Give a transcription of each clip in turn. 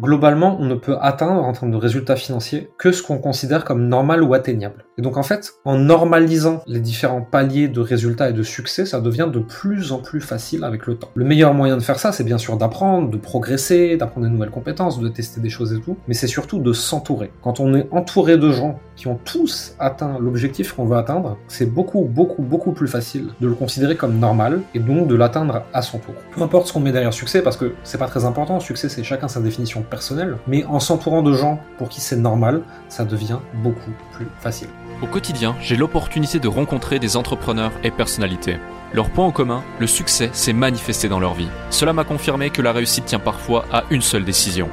globalement, on ne peut atteindre en termes de résultats financiers que ce qu'on considère comme normal ou atteignable. Et donc en fait, en normalisant les différents paliers de résultats et de succès, ça devient de plus en plus facile avec le temps. Le meilleur moyen de faire ça, c'est bien sûr d'apprendre, de progresser, d'apprendre de nouvelles compétences, de tester des choses et tout, mais c'est surtout de s'entourer. Quand on est entouré de gens qui ont tous atteint l'objectif qu'on veut atteindre, c'est beaucoup, beaucoup, beaucoup plus facile de le considérer comme normal et donc de l'atteindre à son tour. Peu importe ce qu'on met derrière succès, parce que c'est pas très important, succès c'est chacun sa définition personnel, mais en s'entourant de gens pour qui c'est normal, ça devient beaucoup plus facile. Au quotidien, j'ai l'opportunité de rencontrer des entrepreneurs et personnalités. Leur point en commun, le succès s'est manifesté dans leur vie. Cela m'a confirmé que la réussite tient parfois à une seule décision.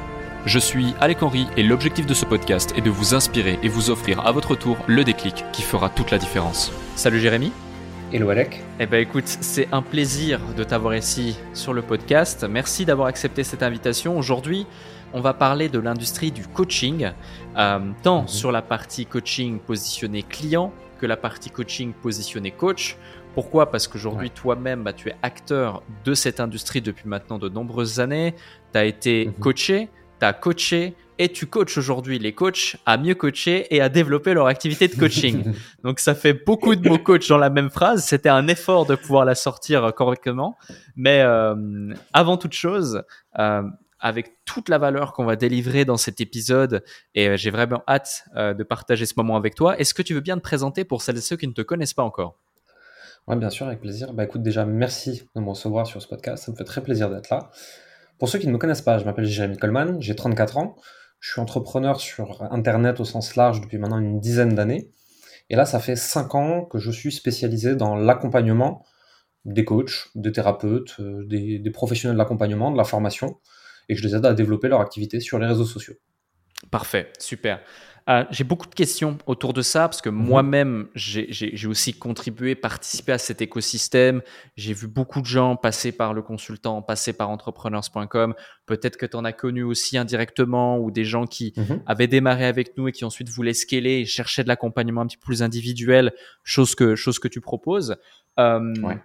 Je suis Alec Henry et l'objectif de ce podcast est de vous inspirer et vous offrir à votre tour le déclic qui fera toute la différence. Salut Jérémy Hello Alec. Eh ben écoute, c'est un plaisir de t'avoir ici sur le podcast. Merci d'avoir accepté cette invitation. Aujourd'hui, on va parler de l'industrie du coaching, euh, tant mhm. sur la partie coaching positionnée client que la partie coaching positionnée coach. Pourquoi? Parce qu'aujourd'hui, toi-même, bah, tu es acteur de cette industrie depuis maintenant de nombreuses années. Tu as été mhm. coaché, tu as coaché et tu coaches aujourd'hui les coachs à mieux coacher et à développer leur activité de coaching. Donc ça fait beaucoup de mots coach dans la même phrase. C'était un effort de pouvoir la sortir correctement. Mais euh, avant toute chose, euh, avec toute la valeur qu'on va délivrer dans cet épisode et euh, j'ai vraiment hâte euh, de partager ce moment avec toi. Est-ce que tu veux bien te présenter pour celles et ceux qui ne te connaissent pas encore? Oui, bien sûr, avec plaisir. Bah écoute, déjà, merci de me recevoir sur ce podcast. Ça me fait très plaisir d'être là. Pour ceux qui ne me connaissent pas, je m'appelle Jérémy Coleman, j'ai 34 ans. Je suis entrepreneur sur Internet au sens large depuis maintenant une dizaine d'années. Et là, ça fait 5 ans que je suis spécialisé dans l'accompagnement des coachs, des thérapeutes, euh, des, des professionnels de l'accompagnement, de la formation et je les aide à développer leur activité sur les réseaux sociaux. Parfait, super. Euh, j'ai beaucoup de questions autour de ça parce que mhm. moi-même, j'ai aussi contribué, participé à cet écosystème. J'ai vu beaucoup de gens passer par le consultant, passer par entrepreneurs.com. Peut-être que tu en as connu aussi indirectement ou des gens qui mhm. avaient démarré avec nous et qui ensuite voulaient scaler et cherchaient de l'accompagnement un petit peu plus individuel, chose que, chose que tu proposes. Euh, ouais.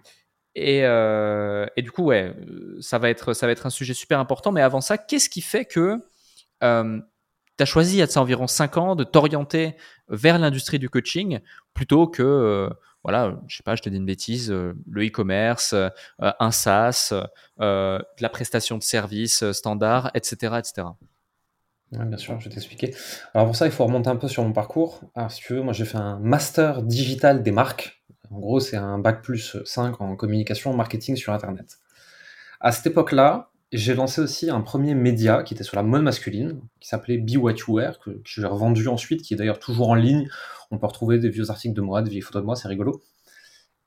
Et, euh, et, du coup, ouais, ça va, être, ça va être un sujet super important. Mais avant ça, qu'est-ce qui fait que euh, tu as choisi, il y a environ 5 ans, de t'orienter vers l'industrie du coaching plutôt que, euh, voilà, je sais pas, je te dis une bêtise, euh, le e-commerce, euh, un SaaS, la prestation de services standard, etc. etc. bien sûr, je vais t'expliquer. Alors pour ça, il faut remonter un peu sur mon parcours. Alors si tu veux, moi j'ai fait un master digital des marques en gros, c'est un bac plus 5 en communication marketing sur Internet. À cette époque-là, j'ai lancé aussi un premier média qui était sur la mode masculine, qui s'appelait Be What You Wear, que, j'ai revendu ensuite, qui est d'ailleurs toujours en ligne. On peut retrouver des vieux articles de moi, des vieilles photos de moi, c'est rigolo.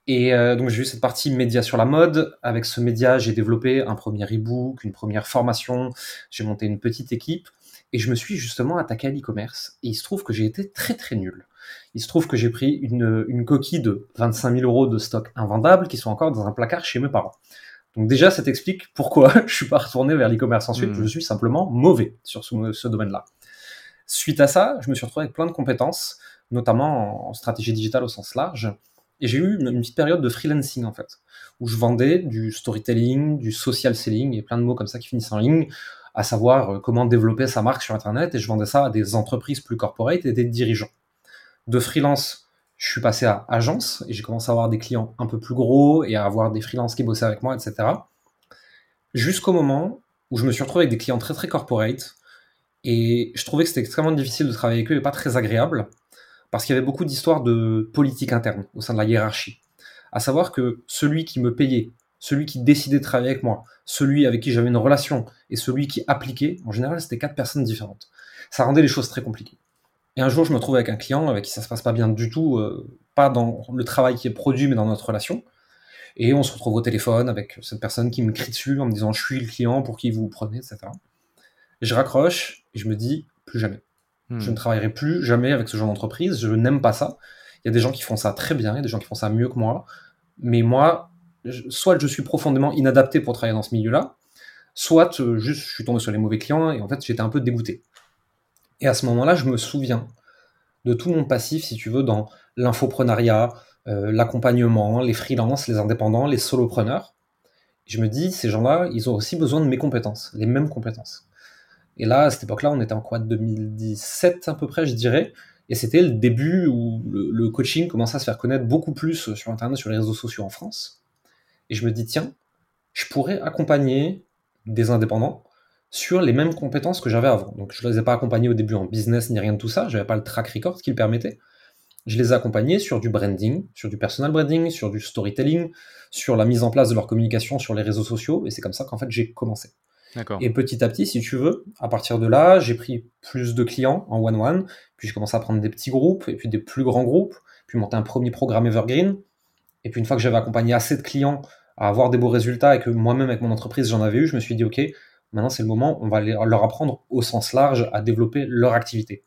Et euh, donc j'ai eu cette partie média sur la mode. Avec ce média, j'ai développé un premier e-book, une première formation. J'ai monté une petite équipe et je me suis justement attaqué à l'e-commerce. Et il se trouve que j'ai été très très nul. Il se trouve que j'ai pris une, coquille de 25 000 euros de stock invendable qui sont encore dans un placard chez mes parents. Donc déjà, ça t'explique pourquoi je suis pas retourné vers l'e-commerce ensuite. Hmm. Je suis simplement mauvais sur ce, domaine-là. Suite à ça, je me suis retrouvé avec plein de compétences, notamment en stratégie digitale au sens large. Et j'ai eu une, une, petite période de freelancing en fait, où je vendais du storytelling, du social selling et plein de mots comme ça qui finissent en ligne, à savoir euh, comment développer sa marque sur Internet. Et je vendais ça à des entreprises plus corporate et des dirigeants de freelance, je suis passé à agence et j'ai commencé à avoir des clients un peu plus gros et à avoir des freelances qui bossaient avec moi, etc. Jusqu'au moment où je me suis retrouvé avec des clients très très corporate et je trouvais que c'était extrêmement difficile de travailler avec eux et pas très agréable parce qu'il y avait beaucoup d'histoires de politique interne au sein de la hiérarchie. À savoir que celui qui me payait, celui qui décidait de travailler avec moi, celui avec qui j'avais une relation et celui qui appliquait, en général, c'était quatre personnes différentes. Ça rendait les choses très compliquées. Et un jour, je me trouve avec un client avec qui ça se passe pas bien du tout, euh, pas dans le travail qui est produit, mais dans notre relation. Et on se retrouve au téléphone avec cette personne qui me crie dessus en me disant je suis le client pour qui vous prenez, etc. je raccroche et je me dis plus jamais. Hmm. Je ne travaillerai plus jamais avec ce genre d'entreprise. Je n'aime pas ça. Il y a des gens qui font ça très bien, il y a des gens qui font ça mieux que moi. Mais moi, soit je suis profondément inadapté pour travailler dans ce milieu-là, soit euh, juste je suis tombé sur les mauvais clients et en fait j'étais un peu dégoûté. Et à ce moment-là, je me souviens de tout mon passif, si tu veux, dans l'infoprenariat, euh, l'accompagnement, les freelances, les indépendants, les solopreneurs. Je me dis, ces gens-là, ils ont aussi besoin de mes compétences, les mêmes compétences. Et là, à cette époque-là, on était en quoi 2017 à peu près, je dirais. Et c'était le début où le, coaching commençait à se faire connaître beaucoup plus sur Internet, sur les réseaux sociaux en France. Et je me dis, tiens, je pourrais accompagner des indépendants sur les mêmes compétences que j'avais avant. Donc je ne les ai pas accompagnés au début en business ni rien de tout ça, je n'avais pas le track record qui le permettait. Je les ai accompagnés sur du branding, sur du personal branding, sur du storytelling, sur la mise en place de leur communication sur les réseaux sociaux, et c'est comme ça qu'en fait j'ai commencé. Et petit à petit, si tu veux, à partir de là, j'ai pris plus de clients en one-one, puis je commencé à prendre des petits groupes, et puis des plus grands groupes, puis monter un premier programme Evergreen. Et puis une fois que j'avais accompagné assez de clients à avoir des beaux résultats et que moi-même avec mon entreprise j'en avais eu, je me suis dit ok, maintenant c'est le moment, on va leur apprendre au sens large à développer leur activité.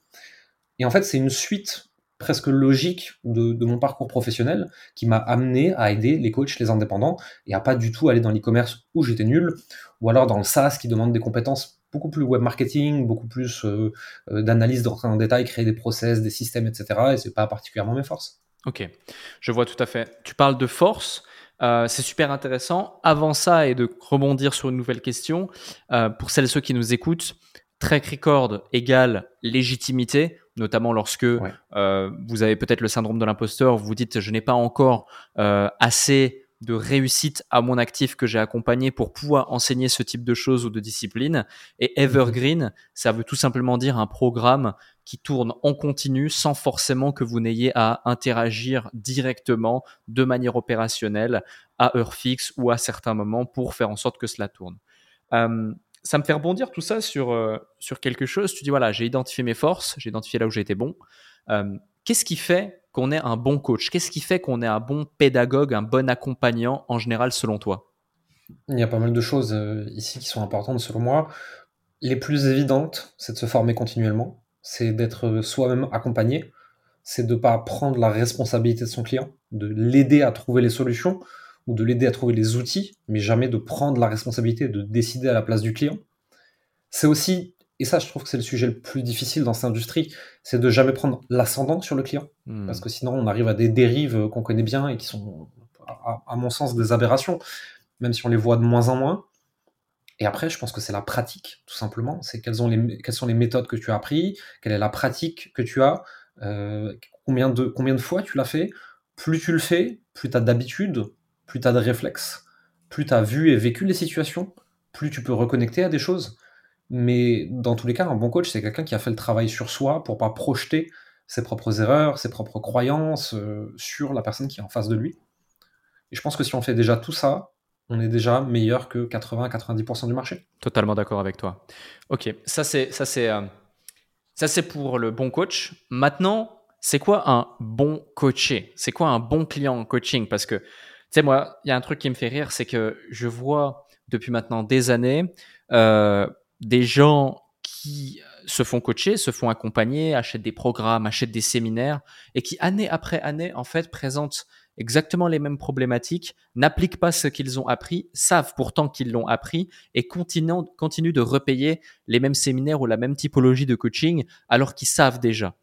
Et en fait, c'est une suite presque logique de, mon parcours professionnel qui m'a amené à aider les coachs, les indépendants, et à pas du tout aller dans l'e-commerce où j'étais nul, ou alors dans le SaaS qui demande des compétences beaucoup plus web marketing, beaucoup plus euh, euh, d'analyse, de rentrer en détail, créer des process, des systèmes, etc. Et c'est pas particulièrement mes forces. Ok, je vois tout à fait. Tu parles de force. Euh, c'est super intéressant. Avant ça, et de rebondir sur une nouvelle question, pour celles et ceux qui nous écoutent, track record égale légitimité notamment lorsque euh, vous avez peut-être le syndrome de l'imposteur, vous vous dites je n'ai pas encore euh, assez de réussite à mon actif que j'ai accompagné pour pouvoir enseigner ce type de choses ou de discipline. Et mhm. Evergreen, ça veut tout simplement dire un programme qui tourne en continu sans forcément que vous n'ayez à interagir directement de manière opérationnelle à heure fixe ou à certains moments pour faire en sorte que cela tourne. Euh, ça me fait rebondir tout ça sur, euh, sur quelque chose. Tu dis, voilà, j'ai identifié mes forces, j'ai identifié là où j'étais bon. Euh, qu'est-ce qui fait qu'on est un bon coach Qu'est-ce qui fait qu'on est un bon pédagogue, un bon accompagnant en général selon toi? Il y a pas mal de choses euh, ici qui sont importantes selon moi. Les plus évidentes, c'est de se former continuellement, c'est d'être soi-même accompagné, c'est de ne pas prendre la responsabilité de son client, de l'aider à trouver les solutions, ou de l'aider à trouver les outils, mais jamais de prendre la responsabilité de décider à la place du client. C'est aussi, et ça je trouve que c'est le sujet le plus difficile dans cette industrie, c'est de jamais prendre l'ascendant sur le client, hmm. parce que sinon on arrive à des dérives qu'on connaît bien et qui sont, à, mon sens, des aberrations, même si on les voit de moins en moins. Et après, je pense que c'est la pratique, tout simplement. C'est quelles, les, quelles sont les méthodes que tu as appris, quelle est la pratique que tu as, euh, combien, de, combien de fois tu l'as fait. Plus tu le fais, plus tu as d'habitude, plus tu as de réflexes, plus tu as vu et vécu les situations, plus tu peux reconnecter à des choses. Mais dans tous les cas, un bon coach, c'est quelqu'un qui a fait le travail sur soi pour pas projeter ses propres erreurs, ses propres croyances euh, sur la personne qui est en face de lui. Et je pense que si on fait déjà tout ça, on est déjà meilleur que 80-90% du marché. Totalement d'accord avec toi. Ok, ça c'est ça c'est euh, ça c'est pour le bon coach. Maintenant, c'est quoi un bon coaché? C'est quoi un bon client en coaching? Parce que sais, moi, il y a un truc qui me fait rire, c'est que je vois depuis maintenant des années euh, des gens qui se font coacher, se font accompagner, achètent des programmes, achètent des séminaires et qui année après année en fait présentent exactement les mêmes problématiques, n'appliquent pas ce qu'ils ont appris, savent pourtant qu'ils l'ont appris et continuent, continuent de repayer les mêmes séminaires ou la même typologie de coaching alors qu'ils savent déjà.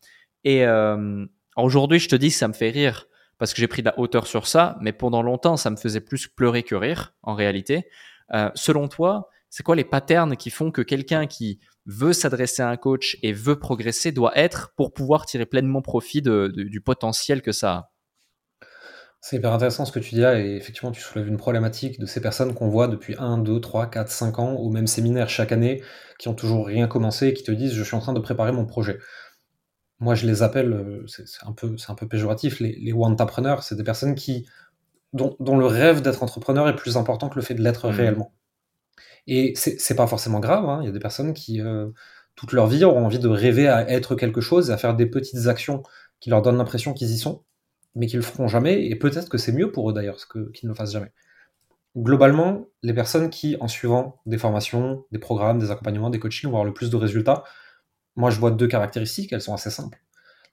Et euh, aujourd'hui, je te dis, ça me fait rire parce que j'ai pris de la hauteur sur ça, mais pendant longtemps, ça me faisait plus pleurer que rire, en réalité. Euh, selon toi, c'est quoi les patterns qui font que quelqu'un qui veut s'adresser à un coach et veut progresser doit être pour pouvoir tirer pleinement profit du potentiel que ça a? C'est hyper intéressant ce que tu dis là, et effectivement, tu soulèves une problématique de ces personnes qu'on voit depuis 1, 2, 3, 4, 5 ans au même séminaire chaque année, qui ont toujours rien commencé et qui te disent Je suis en train de préparer mon projet moi je les appelle, euh, c'est un, peu, un peu péjoratif, les, les entrepreneurs c'est des personnes qui, dont, le rêve d'être entrepreneur est plus important que le fait de l'être mmh. réellement. Et c'est pas forcément grave, hein. il y a des personnes qui, euh, toute leur vie, auront envie de rêver à être quelque chose, à faire des petites actions qui leur donnent l'impression qu'ils y sont, mais qu'ils le feront jamais, et peut-être que c'est mieux pour eux d'ailleurs qu'ils ne le fassent jamais. Globalement, les personnes qui, en suivant des formations, des programmes, des accompagnements, des coachings, vont avoir le plus de résultats, moi, je vois deux caractéristiques, elles sont assez simples.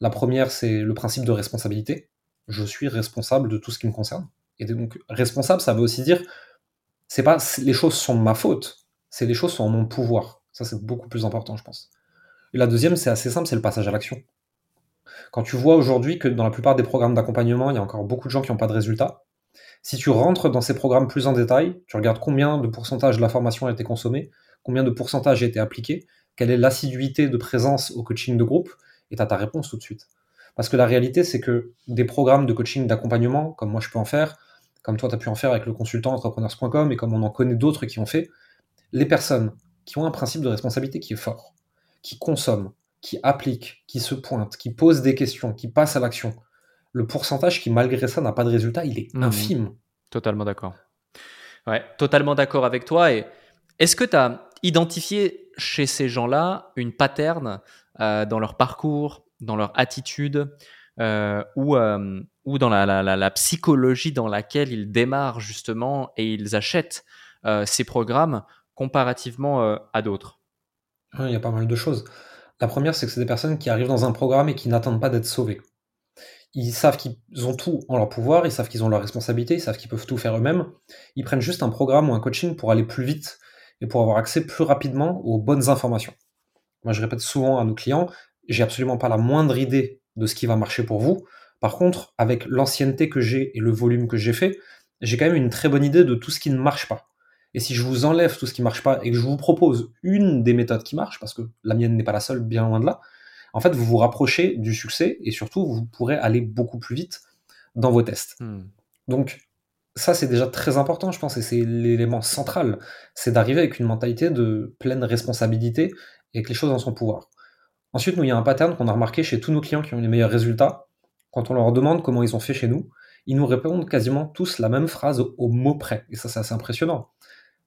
La première, c'est le principe de responsabilité. Je suis responsable de tout ce qui me concerne. Et donc, responsable, ça veut aussi dire, c'est pas les choses sont ma faute, c'est les choses sont en mon pouvoir. Ça, c'est beaucoup plus important, je pense. Et la deuxième, c'est assez simple, c'est le passage à l'action. Quand tu vois aujourd'hui que dans la plupart des programmes d'accompagnement, il y a encore beaucoup de gens qui n'ont pas de résultats, si tu rentres dans ces programmes plus en détail, tu regardes combien de pourcentage de la formation a été consommée, combien de pourcentage a été appliqué, quelle est l'assiduité de présence au coaching de groupe, et tu as ta réponse tout de suite. Parce que la réalité, c'est que des programmes de coaching d'accompagnement, comme moi je peux en faire, comme toi tu as pu en faire avec le consultant entrepreneurs.com et comme on en connaît d'autres qui ont fait, les personnes qui ont un principe de responsabilité qui est fort, qui consomment, qui appliquent, qui se pointent, qui posent des questions, qui passent à l'action, le pourcentage qui malgré ça n'a pas de résultat, il est mmh. infime. Totalement d'accord. Ouais, totalement d'accord avec toi. Et est-ce que tu as identifié chez ces gens-là une pattern euh, dans leur parcours, dans leur attitude euh, ou, euh, ou dans la, psychologie dans laquelle ils démarrent justement et ils achètent ces programmes comparativement à d'autres Il y a pas mal de choses. La première, c'est que c'est des personnes qui arrivent dans un programme et qui n'attendent pas d'être sauvées. Ils savent qu'ils ont tout en leur pouvoir, ils savent qu'ils ont leur responsabilité, ils savent qu'ils peuvent tout faire eux-mêmes. Ils prennent juste un programme ou un coaching pour aller plus vite et pour avoir accès plus rapidement aux bonnes informations. Moi, je répète souvent à nos clients, j'ai absolument pas la moindre idée de ce qui va marcher pour vous. Par contre, avec l'ancienneté que j'ai et le volume que j'ai fait, j'ai quand même une très bonne idée de tout ce qui ne marche pas. Et si je vous enlève tout ce qui marche pas et que je vous propose une des méthodes qui marche, parce que la mienne n'est pas la seule, bien loin de là, en fait, vous vous rapprochez du succès et surtout, vous pourrez aller beaucoup plus vite dans vos tests. Hmm. Donc, ça, c'est déjà très important, je pense, et c'est l'élément central. C'est d'arriver avec une mentalité de pleine responsabilité et que les choses en son pouvoir. Ensuite, nous, il y a un pattern qu'on a remarqué chez tous nos clients qui ont les meilleurs résultats. Quand on leur demande comment ils ont fait chez nous, ils nous répondent quasiment tous la même phrase au mot près. Et ça, c'est assez impressionnant.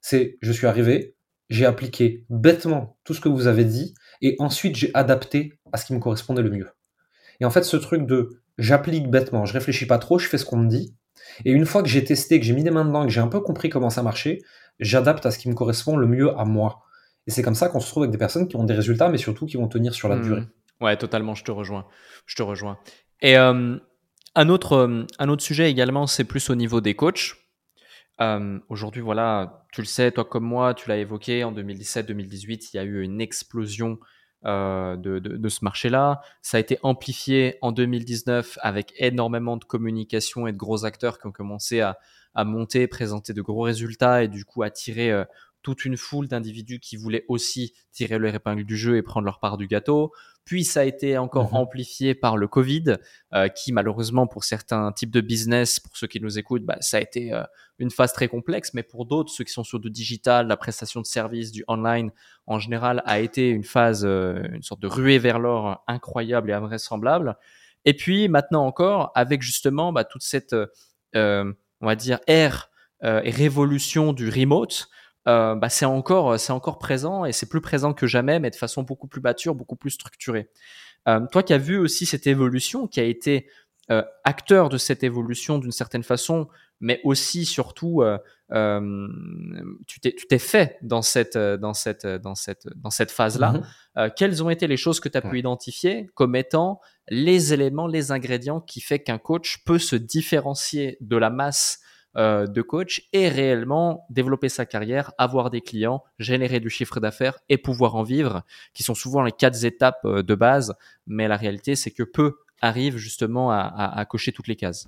C'est je suis arrivé, j'ai appliqué bêtement tout ce que vous avez dit, et ensuite j'ai adapté à ce qui me correspondait le mieux. Et en fait, ce truc de j'applique bêtement, je réfléchis pas trop, je fais ce qu'on me dit, et une fois que j'ai testé, que j'ai mis les mains dedans, que j'ai un peu compris comment ça marchait, j'adapte à ce qui me correspond le mieux à moi. Et c'est comme ça qu'on se trouve avec des personnes qui ont des résultats, mais surtout qui vont tenir sur la mmh. durée. Ouais, totalement, je te rejoins. Je te rejoins. Et euh, un, autre, euh, un autre sujet également, c'est plus au niveau des coachs. Euh, aujourd'hui, voilà, tu le sais, toi comme moi, tu l'as évoqué, en 2017-2018, il y a eu une explosion euh, de, de, ce marché-là. Ça a été amplifié en 2019 avec énormément de communication et de gros acteurs qui ont commencé à, à monter, présenter de gros résultats et du coup attirer toute une foule d'individus qui voulaient aussi tirer leur épingle du jeu et prendre leur part du gâteau. Puis ça a été encore mhm. amplifié par le Covid, euh, qui malheureusement pour certains types de business, pour ceux qui nous écoutent, bah, ça a été euh, une phase très complexe, mais pour d'autres, ceux qui sont sur du digital, la prestation de services, du online en général, a été une phase, euh, une sorte de ruée vers l'or incroyable et invraisemblable. Et puis maintenant encore, avec justement bah, toute cette, on va dire, ère et révolution du remote, euh, bah, c'est encore, c'est encore présent et c'est plus présent que jamais, mais de façon beaucoup plus mature, beaucoup plus structurée. Euh, toi qui as vu aussi cette évolution, qui a été euh, acteur de cette évolution d'une certaine façon, mais aussi surtout, tu t'es fait dans cette, dans cette, dans cette, dans cette phase-là. Mm-hmm. quelles ont été les choses que tu as pu identifier comme étant les éléments, les ingrédients qui fait qu'un coach peut se différencier de la masse euh, de coach et réellement développer sa carrière, avoir des clients, générer du chiffre d'affaires et pouvoir en vivre, qui sont souvent les quatre étapes euh, de base. Mais la réalité, c'est que peu arrivent justement à cocher toutes les cases.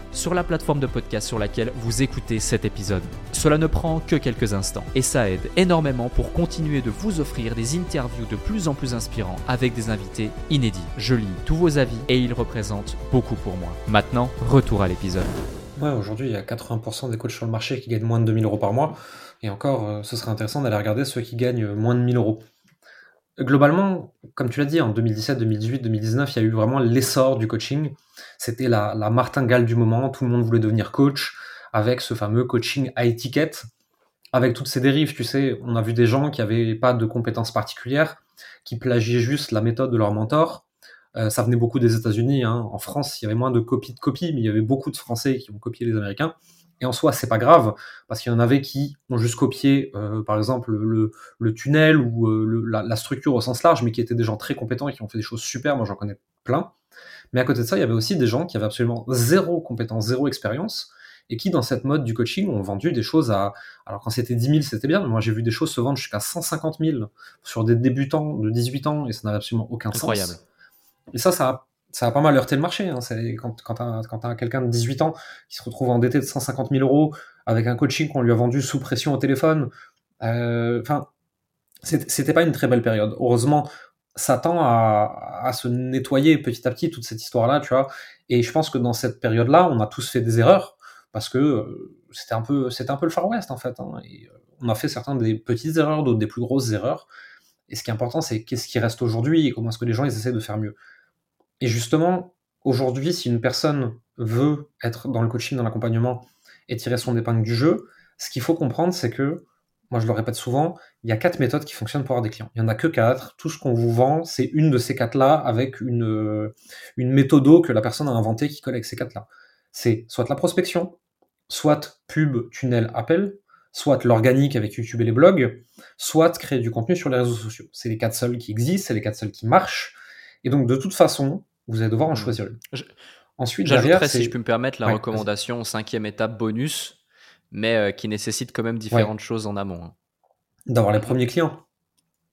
sur la plateforme de podcast sur laquelle vous écoutez cet épisode. Cela ne prend que quelques instants et ça aide énormément pour continuer de vous offrir des interviews de plus en plus inspirants avec des invités inédits. Je lis tous vos avis et ils représentent beaucoup pour moi. Maintenant, retour à l'épisode. Ouais, aujourd'hui, il y a 80% des coachs sur le marché qui gagnent moins de 2000 euros par mois. Et encore, euh, ce serait intéressant d'aller regarder ceux qui gagnent moins de 1000 euros globalement, comme tu l'as dit, en 2017, 2018, 2019, il y a eu vraiment l'essor du coaching. C'était la, martingale du moment. Tout le monde voulait devenir coach avec ce fameux coaching à étiquette. Avec toutes ces dérives, tu sais, on a vu des gens qui n'avaient pas de compétences particulières, qui plagiaient juste la méthode de leur mentor. Euh, ça venait beaucoup des États-Unis. Hein. En France, il y avait moins de copies de copies, mais il y avait beaucoup de Français qui ont copié les Américains. Et en soi, c'est pas grave, parce qu'il y en avait qui ont juste copié, euh, par exemple, le, tunnel ou euh, la, structure au sens large, mais qui étaient des gens très compétents et qui ont fait des choses super. Moi, j'en connais plein. Mais à côté de ça, il y avait aussi des gens qui avaient absolument zéro compétence, zéro expérience, et qui, dans cette mode du coaching, ont vendu des choses à. Alors, quand c'était 10 000, c'était bien, mais moi, j'ai vu des choses se vendre jusqu'à 150 000 sur des débutants de 18 ans, et ça n'avait absolument aucun Incroyable. sens. Et ça, ça a, ça a pas mal heurté le marché. Hein. Quand, quand tu as, quelqu'un de 18 ans qui se retrouve endetté de 150 000 euros avec un coaching qu'on lui a vendu sous pression au téléphone, euh, enfin, c'était pas une très belle période. Heureusement, ça tend à, à, se nettoyer petit à petit toute cette histoire-là, tu vois. Et je pense que dans cette période-là, on a tous fait des erreurs parce que euh, c'était un peu, c'était un peu le Far West en fait. Hein, et euh, on a fait certains des petites erreurs, d'autres des plus grosses erreurs. Et ce qui est important, c'est qu'est-ce qui reste aujourd'hui et comment est-ce que les gens ils essaient de faire mieux. Et justement, aujourd'hui, si une personne veut être dans le coaching, dans l'accompagnement et tirer son épingle du jeu, ce qu'il faut comprendre, c'est que moi je le répète souvent, il y a quatre méthodes qui fonctionnent pour avoir des clients. Il n'y en a que quatre. Tout ce qu'on vous vend, c'est une de ces quatre-là avec une, une méthode que la personne a inventée qui colle avec ces quatre-là. C'est soit la prospection, soit pub, tunnel, appel, soit l'organique avec YouTube et les blogs, soit créer du contenu sur les réseaux sociaux. C'est les quatre seuls qui existent, c'est les quatre seuls qui marchent. Et donc de toute façon, vous allez devoir en mmh. choisir une. Ensuite, J'ajouterais, si je peux me permettre, la recommandation cinquième étape bonus mais euh, qui nécessite quand même différentes choses en amont. Hein. D'avoir les premiers clients.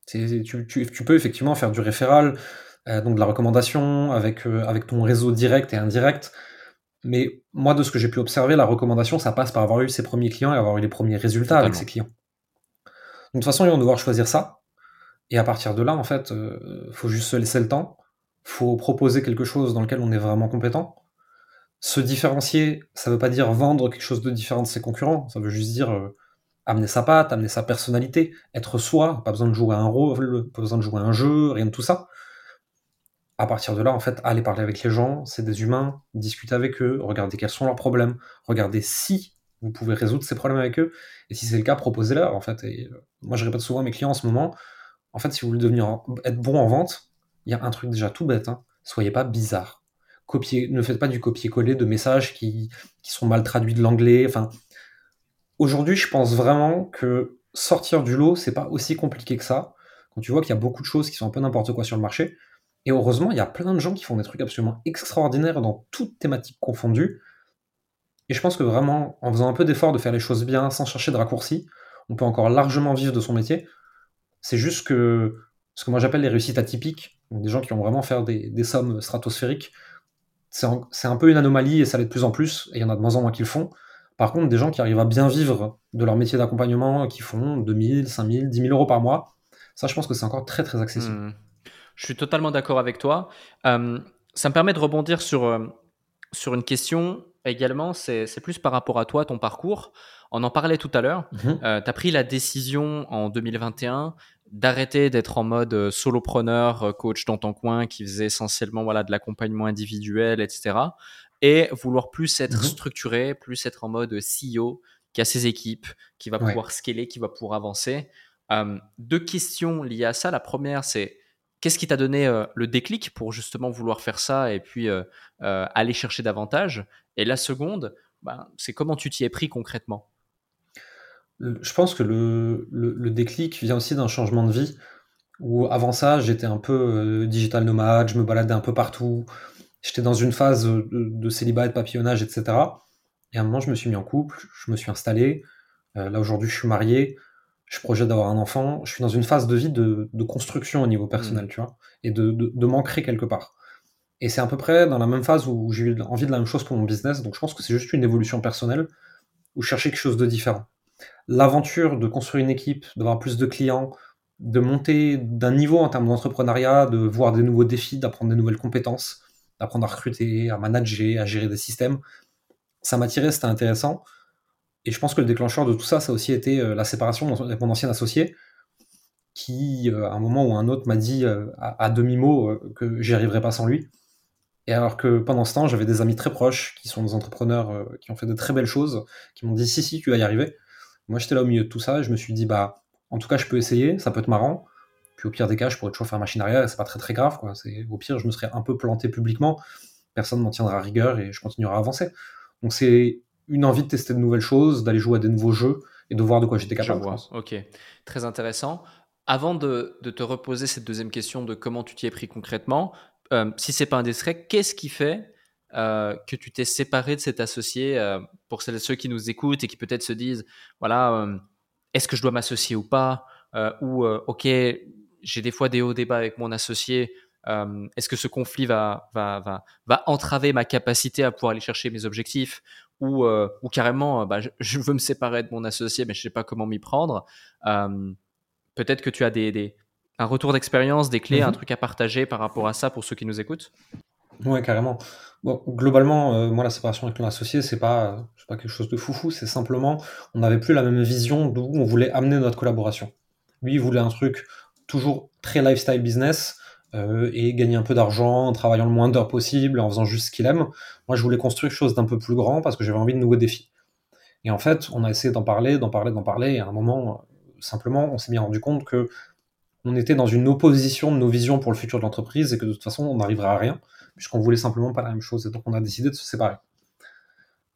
Tu, tu, peux effectivement faire du référal, euh, donc de la recommandation avec, euh, avec ton réseau direct et indirect. Mais moi, de ce que j'ai pu observer, la recommandation, ça passe par avoir eu ses premiers clients et avoir eu les premiers résultats avec ses clients. Donc, de toute façon, ils vont devoir choisir ça. Et à partir de là, en fait, il faut juste se laisser le temps. faut proposer quelque chose dans lequel on est vraiment compétent se différencier, ça veut pas dire vendre quelque chose de différent de ses concurrents, ça veut juste dire euh, amener sa patte, amener sa personnalité, être soi, pas besoin de jouer un rôle, pas besoin de jouer un jeu, rien de tout ça. À partir de là, en fait, aller parler avec les gens, c'est des humains, discuter avec eux, regarder quels sont leurs problèmes, regarder si vous pouvez résoudre ces problèmes avec eux, et si c'est le cas, proposez-leur, en fait. Euh, moi, je répète souvent à mes clients en ce moment, en fait, si vous voulez devenir, être bon en vente, il y a un truc déjà tout bête, hein. soyez pas bizarre ne faites pas du copier-coller de messages qui, sont mal traduits de l'anglais. Enfin, aujourd'hui, je pense vraiment que sortir du lot, c'est pas aussi compliqué que ça. Quand tu vois qu'il y a beaucoup de choses qui sont un peu n'importe quoi sur le marché. Et heureusement, il y a plein de gens qui font des trucs absolument extraordinaires dans toutes thématiques confondues. Et je pense que vraiment, en faisant un peu d'effort de faire les choses bien, sans chercher de raccourcis, on peut encore largement vivre de son métier. C'est juste que ce que moi j'appelle les réussites atypiques, des gens qui ont vraiment fait des sommes stratosphériques, c'est un, peu une anomalie et ça l'est de plus en plus, et il y en a de moins en moins qui le font. Par contre, des gens qui arrivent à bien vivre de leur métier d'accompagnement, qui font 2000, 5000, 10 000 euros par mois, ça, je pense que c'est encore très, très accessible. Mmh. Je suis totalement d'accord avec toi. Euh, ça me permet de rebondir sur, euh, sur une question également, c'est plus par rapport à toi, ton parcours. On en parlait tout à l'heure. Mmh. Euh, tu as pris la décision en 2021 d'arrêter d'être en mode euh, solopreneur, euh, coach dans ton coin, qui faisait essentiellement voilà, de l'accompagnement individuel, etc. Et vouloir plus être mhm. structuré, plus être en mode CEO, qui a ses équipes, qui va pouvoir scaler, qui va pouvoir avancer. Euh, deux questions liées à ça. La première, c'est qu'est-ce qui t'a donné le déclic pour justement vouloir faire ça et puis aller chercher davantage? Et la seconde, ben, c'est comment tu t'y es pris concrètement? Je pense que le, le, déclic vient aussi d'un changement de vie où avant ça, j'étais un peu euh, digital nomade, je me baladais un peu partout, j'étais dans une phase de, célibat et de papillonnage, etc. Et à un moment, je me suis mis en couple, je me suis installé. Euh, là, aujourd'hui, je suis marié, je projette d'avoir un enfant. Je suis dans une phase de vie de, de construction au niveau personnel, mmh. tu vois, et de, de, m'ancrer quelque part. Et c'est à peu près dans la même phase où j'ai eu envie de la même chose pour mon business. Donc, je pense que c'est juste une évolution personnelle où je cherchais quelque chose de différent l'aventure de construire une équipe, d'avoir plus de clients, de monter d'un niveau en termes d'entrepreneuriat, de voir des nouveaux défis, d'apprendre des nouvelles compétences, d'apprendre à recruter, à manager, à gérer des systèmes. Ça m'a tiré, c'était intéressant. Et je pense que le déclencheur de tout ça, ça a aussi été euh, la séparation avec mon ancien associé, qui, euh, à un moment ou un autre, m'a dit euh, à, demi-mot que j'y arriverais pas sans lui. Et alors que pendant ce temps, j'avais des amis très proches qui sont des entrepreneurs qui ont fait de très belles choses, qui m'ont dit si, si, tu vas y arriver. Moi, j'étais là au milieu de tout ça et je me suis dit, bah, en tout cas, je peux essayer, ça peut être marrant. Puis au pire des cas, je pourrais toujours faire machine arrière, c'est pas très très grave. Quoi. Au pire, je me serais un peu planté publiquement, personne m'en tiendra rigueur et je continuerai à avancer. Donc c'est une envie de tester de nouvelles choses, d'aller jouer à des nouveaux jeux et de voir de quoi j'étais capable. Ok, très intéressant. Avant de, te reposer cette deuxième question de comment tu t'y es pris concrètement, euh, si c'est pas indiscret, qu'est-ce qui fait que tu t'es séparé de cet associé pour celles, ceux qui nous écoutent et qui peut-être se disent, voilà, est-ce que je dois m'associer ou pas Ou, ok, j'ai des fois des hauts débats avec mon associé, euh, est-ce que ce conflit va, va, va, va, entraver ma capacité à pouvoir aller chercher mes objectifs ou, euh, ou carrément, euh, bah, je, veux me séparer de mon associé, mais je ne sais pas comment m'y prendre Peut-être que tu as des, des un retour d'expérience, des clés, un mhm. truc à partager par rapport à ça pour ceux qui nous écoutent? Ouais, carrément. Globalement, moi, la séparation avec mon associé, c'est pas, pas quelque chose de foufou, c'est simplement, on n'avait plus la même vision d'où on voulait amener notre collaboration. Lui, il voulait un truc toujours très lifestyle business, euh, et gagner un peu d'argent en travaillant le moins d'heures possible, en faisant juste ce qu'il aime. Moi, je voulais construire quelque chose d'un peu plus grand parce que j'avais envie de nouveaux défis. Et en fait, on a essayé d'en parler, d'en parler, d'en parler, et à un moment, simplement, on s'est bien rendu compte que on était dans une opposition de nos visions pour le futur de l'entreprise et que de toute façon, on n'arriverait à rien, puisqu'on voulait simplement pas la même chose. Et donc, on a décidé de se séparer.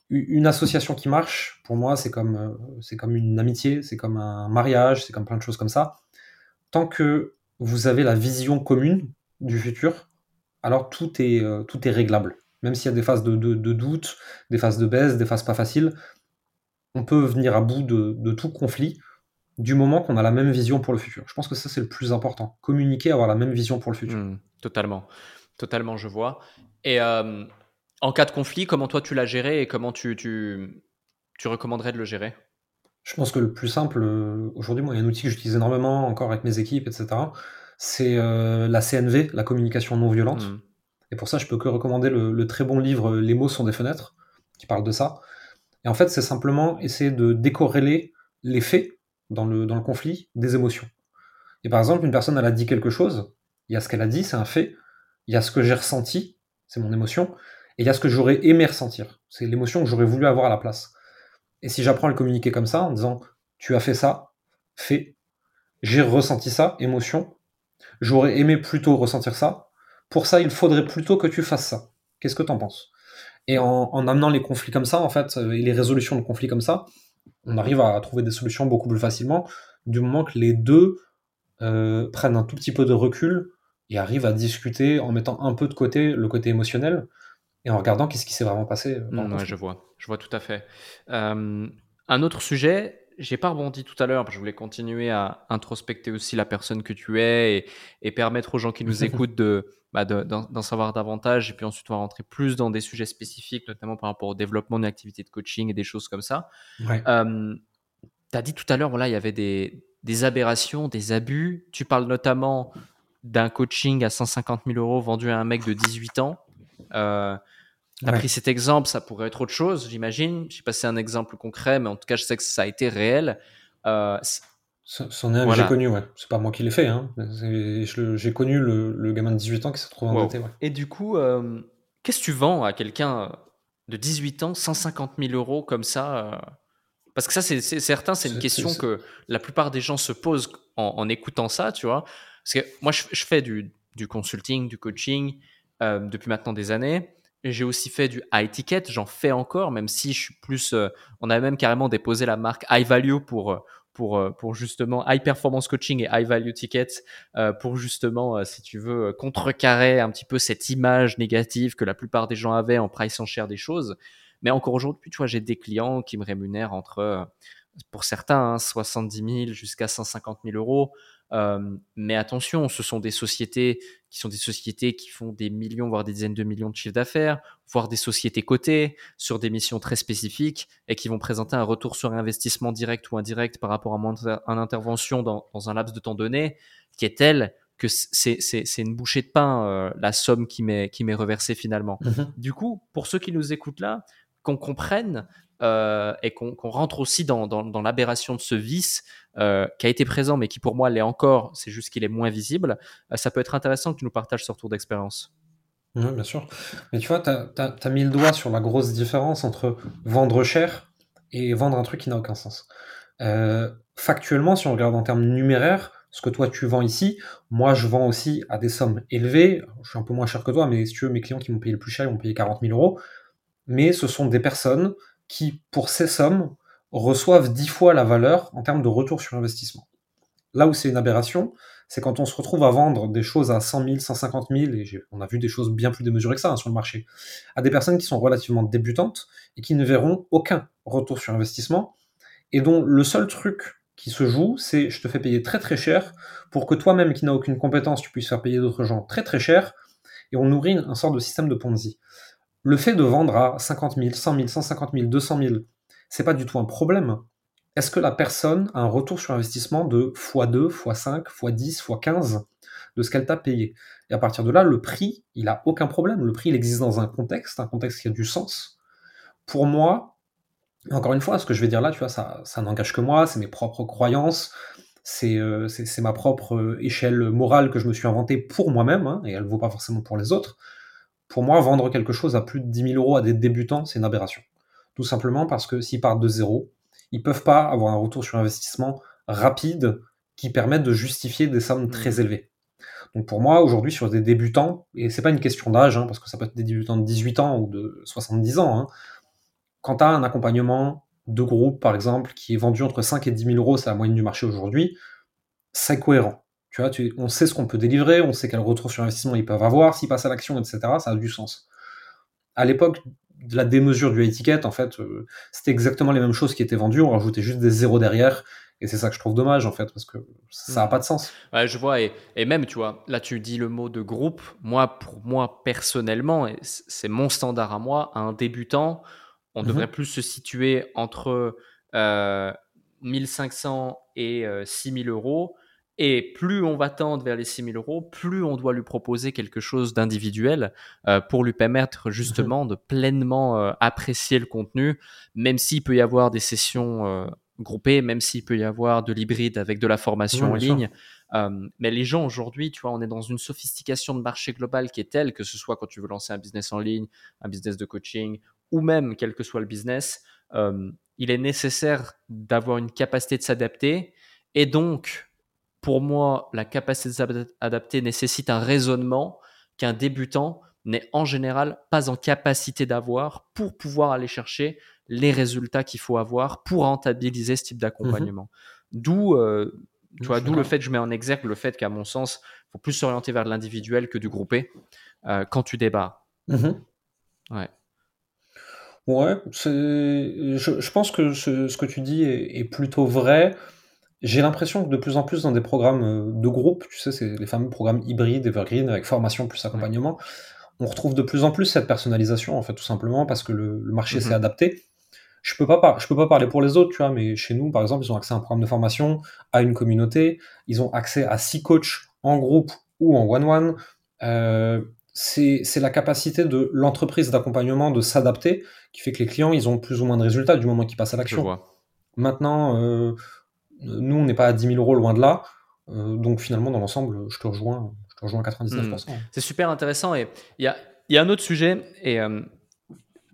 Une association qui marche, pour moi, c'est comme, euh, c'est comme une amitié, c'est comme un mariage, c'est comme plein de choses comme ça. Tant que vous avez la vision commune du futur, alors tout est, euh, tout est réglable. Même s'il y a des phases de, doute, des phases de baisse, des phases pas faciles, on peut venir à bout de, tout conflit du moment qu'on a la même vision pour le futur. Je pense que ça, c'est le plus important. Communiquer, avoir la même vision pour le futur. Hmm, totalement. Totalement, je vois. Et euh, en cas de conflit, comment toi tu l'as géré et comment tu, tu, tu recommanderais de le gérer? Je pense que le plus simple, euh, aujourd'hui, moi, il y a un outil que j'utilise énormément encore avec mes équipes, etc. C'est euh, la CNV, la communication non violente. Mmh. Et pour ça, je peux que recommander le, très bon livre Les mots sont des fenêtres, qui parle de ça. Et en fait, c'est simplement essayer de décorréler les faits dans le, dans le conflit des émotions. Et par exemple, une personne, elle a dit quelque chose, il y a ce qu'elle a dit, c'est un fait, il y a ce que j'ai ressenti, c'est mon émotion, et il y a ce que j'aurais aimé ressentir, c'est l'émotion que j'aurais voulu avoir à la place. Et si j'apprends à le communiquer comme ça, en disant tu as fait ça, fait, j'ai ressenti ça, émotion, j'aurais aimé plutôt ressentir ça, pour ça il faudrait plutôt que tu fasses ça. Qu'est-ce que tu en penses? Et en, amenant les conflits comme ça, en fait, et les résolutions de conflits comme ça, on arrive à trouver des solutions beaucoup plus facilement, du moment que les deux euh, prennent un tout petit peu de recul et arrivent à discuter en mettant un peu de côté le côté émotionnel et en regardant qu'est-ce qui s'est vraiment passé. Euh, je vois, je vois tout à fait. Euh, un autre sujet, j'ai pas rebondi tout à l'heure, je voulais continuer à introspecter aussi la personne que tu es et, permettre aux gens qui nous écoutent bah, de, d'en, savoir davantage et puis ensuite on va rentrer plus dans des sujets spécifiques, notamment par rapport au développement d'une activité de coaching et des choses comme ça. Euh, tu as dit tout à l'heure, voilà, il y avait des, des aberrations, des abus. Tu parles notamment d'un coaching à 150 000 euros vendu à un mec de 18 ans. Euh, tu pris cet exemple, ça pourrait être autre chose, j'imagine. Je sais pas si c'est un exemple concret, mais en tout cas, je sais que ça a été réel. Euh, C'en est un que j'ai connu, ouais. C'est pas moi qui l'ai fait, hein. J'ai connu le, gamin de 18 ans qui s'est retrouvé endetté, ouais. Et du coup, euh, qu'est-ce que tu vends à quelqu'un de 18 ans, 150 000 euros comme ça euh? Parce que ça, c'est certain, c'est une question que la plupart des gens se posent en, écoutant ça, tu vois. Parce que moi, je, fais du, consulting, du coaching euh, depuis maintenant des années. J'ai aussi fait du high ticket, j'en fais encore, même si je suis plus. Euh, on a même carrément déposé la marque high value pour euh, pour pour justement high performance coaching et high value ticket pour justement, si tu veux, contrecarrer un petit peu cette image négative que la plupart des gens avaient en price cher des choses. Mais encore aujourd'hui, tu vois, j'ai des clients qui me rémunèrent entre pour certains, 70 hein, 000 jusqu'à 150 000 euros. Euh, mais attention, ce sont des sociétés qui sont des sociétés qui font des millions, voire des dizaines de millions de chiffres d'affaires, voire des sociétés cotées sur des missions très spécifiques et qui vont présenter un retour sur investissement direct ou indirect par rapport à mon intervention dans, un laps de temps donné, qui est tel que c'est une bouchée de pain, euh, la somme qui m'est reversée finalement. Mm-hmm. Du coup, pour ceux qui nous écoutent là, qu'on comprenne euh, et qu'on rentre aussi dans, l'aberration de ce vice euh, qui a été présent, mais qui pour moi l'est encore, c'est juste qu'il est moins visible, euh, ça peut être intéressant que tu nous partages ce retour d'expérience. Oui, bien sûr. Mais tu vois, tu as, mis le doigt sur la grosse différence entre vendre cher et vendre un truc qui n'a aucun sens. factuellement, si on regarde en termes numéraires, ce que toi tu vends ici, moi je vends aussi à des sommes élevées. Je suis un peu moins cher que toi, mais si tu veux, mes clients qui m'ont payé le plus cher, ils m'ont payé 40 000 euros. Mais ce sont des personnes qui, pour ces sommes, reçoivent dix fois la valeur en termes de retour sur investissement. Là où c'est une aberration, c'est quand on se retrouve à vendre des choses à 100 000, 150 000, et on a vu des choses bien plus démesurées que ça hein, sur le marché, à des personnes qui sont relativement débutantes et qui ne verront aucun retour sur investissement, et dont le seul truc qui se joue, c'est je te fais payer très très cher pour que toi-même qui n'as aucune compétence, tu puisses faire payer d'autres gens très très cher, et on nourrit un sort de système de Ponzi. Le fait de vendre à 50 000, 100 000, 150 000, 200 000, c'est pas du tout un problème est-ce que la personne a un retour sur investissement de x2, x5, x10, x15 de ce qu'elle t'a payé? Et à partir de là, le prix, il a aucun problème. Le prix, il existe dans un contexte, un contexte qui a du sens. Pour moi, encore une fois, ce que je vais dire là, tu vois, ça, n'engage que moi, c'est mes propres croyances, c'est euh, ma propre euh, échelle morale que je me suis inventée pour moi-même, hein, et elle ne vaut pas forcément pour les autres. Pour moi, vendre quelque chose à plus de 10 000 euros à des débutants, c'est une aberration. Tout simplement parce que s'ils partent de zéro, ils peuvent pas avoir un retour sur investissement rapide qui permette de justifier des sommes très mmh. élevées. Donc pour moi, aujourd'hui, sur des débutants, et c'est pas une question d'âge, hein, parce que ça peut être des débutants de 18 ans ou de 70 ans, hein, quand tu as un accompagnement de groupe, par exemple, qui est vendu entre 5 et 10 000 euros, c'est la moyenne du marché aujourd'hui, c'est cohérent. Tu vois, on sait ce qu'on peut délivrer, on sait quel retour sur investissement ils peuvent avoir, s'ils passent à l'action, etc., ça a du sens. À l'époque de la démesure du étiquette, en fait, euh, c'était exactement les mêmes choses qui étaient vendues, on rajoutait juste des zéros derrière, et c'est ça que je trouve dommage, en fait, parce que ça n'a hmm. pas de sens. Ouais, je vois, et, et, même, tu vois, là, tu dis le mot de groupe, moi, pour moi, personnellement, c'est mon standard à moi, un débutant, on mhm. devrait plus se situer entre euh, 1500 et 6000 euh, euros, et plus on va tendre vers les 6 000 euros, plus on doit lui proposer quelque chose d'individuel euh, pour lui permettre justement de pleinement euh, apprécier le contenu, même s'il peut y avoir des sessions euh, groupées, même s'il peut y avoir de l'hybride avec de la formation en ligne. mais les gens aujourd'hui, tu vois, on est dans une sophistication de marché global qui est telle que ce soit quand tu veux lancer un business en ligne, un business de coaching, ou même quel que soit le business, il est nécessaire d'avoir une capacité de s'adapter et donc pour moi, la capacité de s'adapter nécessite un raisonnement qu'un débutant n'est en général pas en capacité d'avoir pour pouvoir aller chercher les résultats qu'il faut avoir pour rentabiliser ce type d'accompagnement. Mhm. D'où euh, d'où le fait que je mets en exergue le fait qu'à mon sens, il faut plus s'orienter vers l'individuel que du groupé euh, quand tu débats. Mhm. Ouais. Ouais, je, je, pense que ce, que tu dis est plutôt vrai. J'ai l'impression que de plus en plus dans des programmes euh, de groupe, tu sais, c'est les fameux programmes hybrides, evergreen, avec formation plus accompagnement, on retrouve de plus en plus cette personnalisation, en fait, tout simplement parce que le, marché s'est mhm. adapté. Je peux pas je peux pas parler pour les autres, tu vois, mais chez nous, par exemple, ils ont accès à un programme de formation, à une communauté, ils ont accès à six coachs en groupe ou en one-one. Euh, c'est la capacité de l'entreprise d'accompagnement de s'adapter qui fait que les clients, ils ont plus ou moins de résultats du moment qu'ils passent à l'action. Maintenant, euh, nous, on n'est pas à 10 000 euros loin de là. Euh, donc finalement, dans l'ensemble, je te rejoins, je te rejoins à 99%. Hmm. C'est super intéressant. Et il y a, y a, un autre sujet, et euh,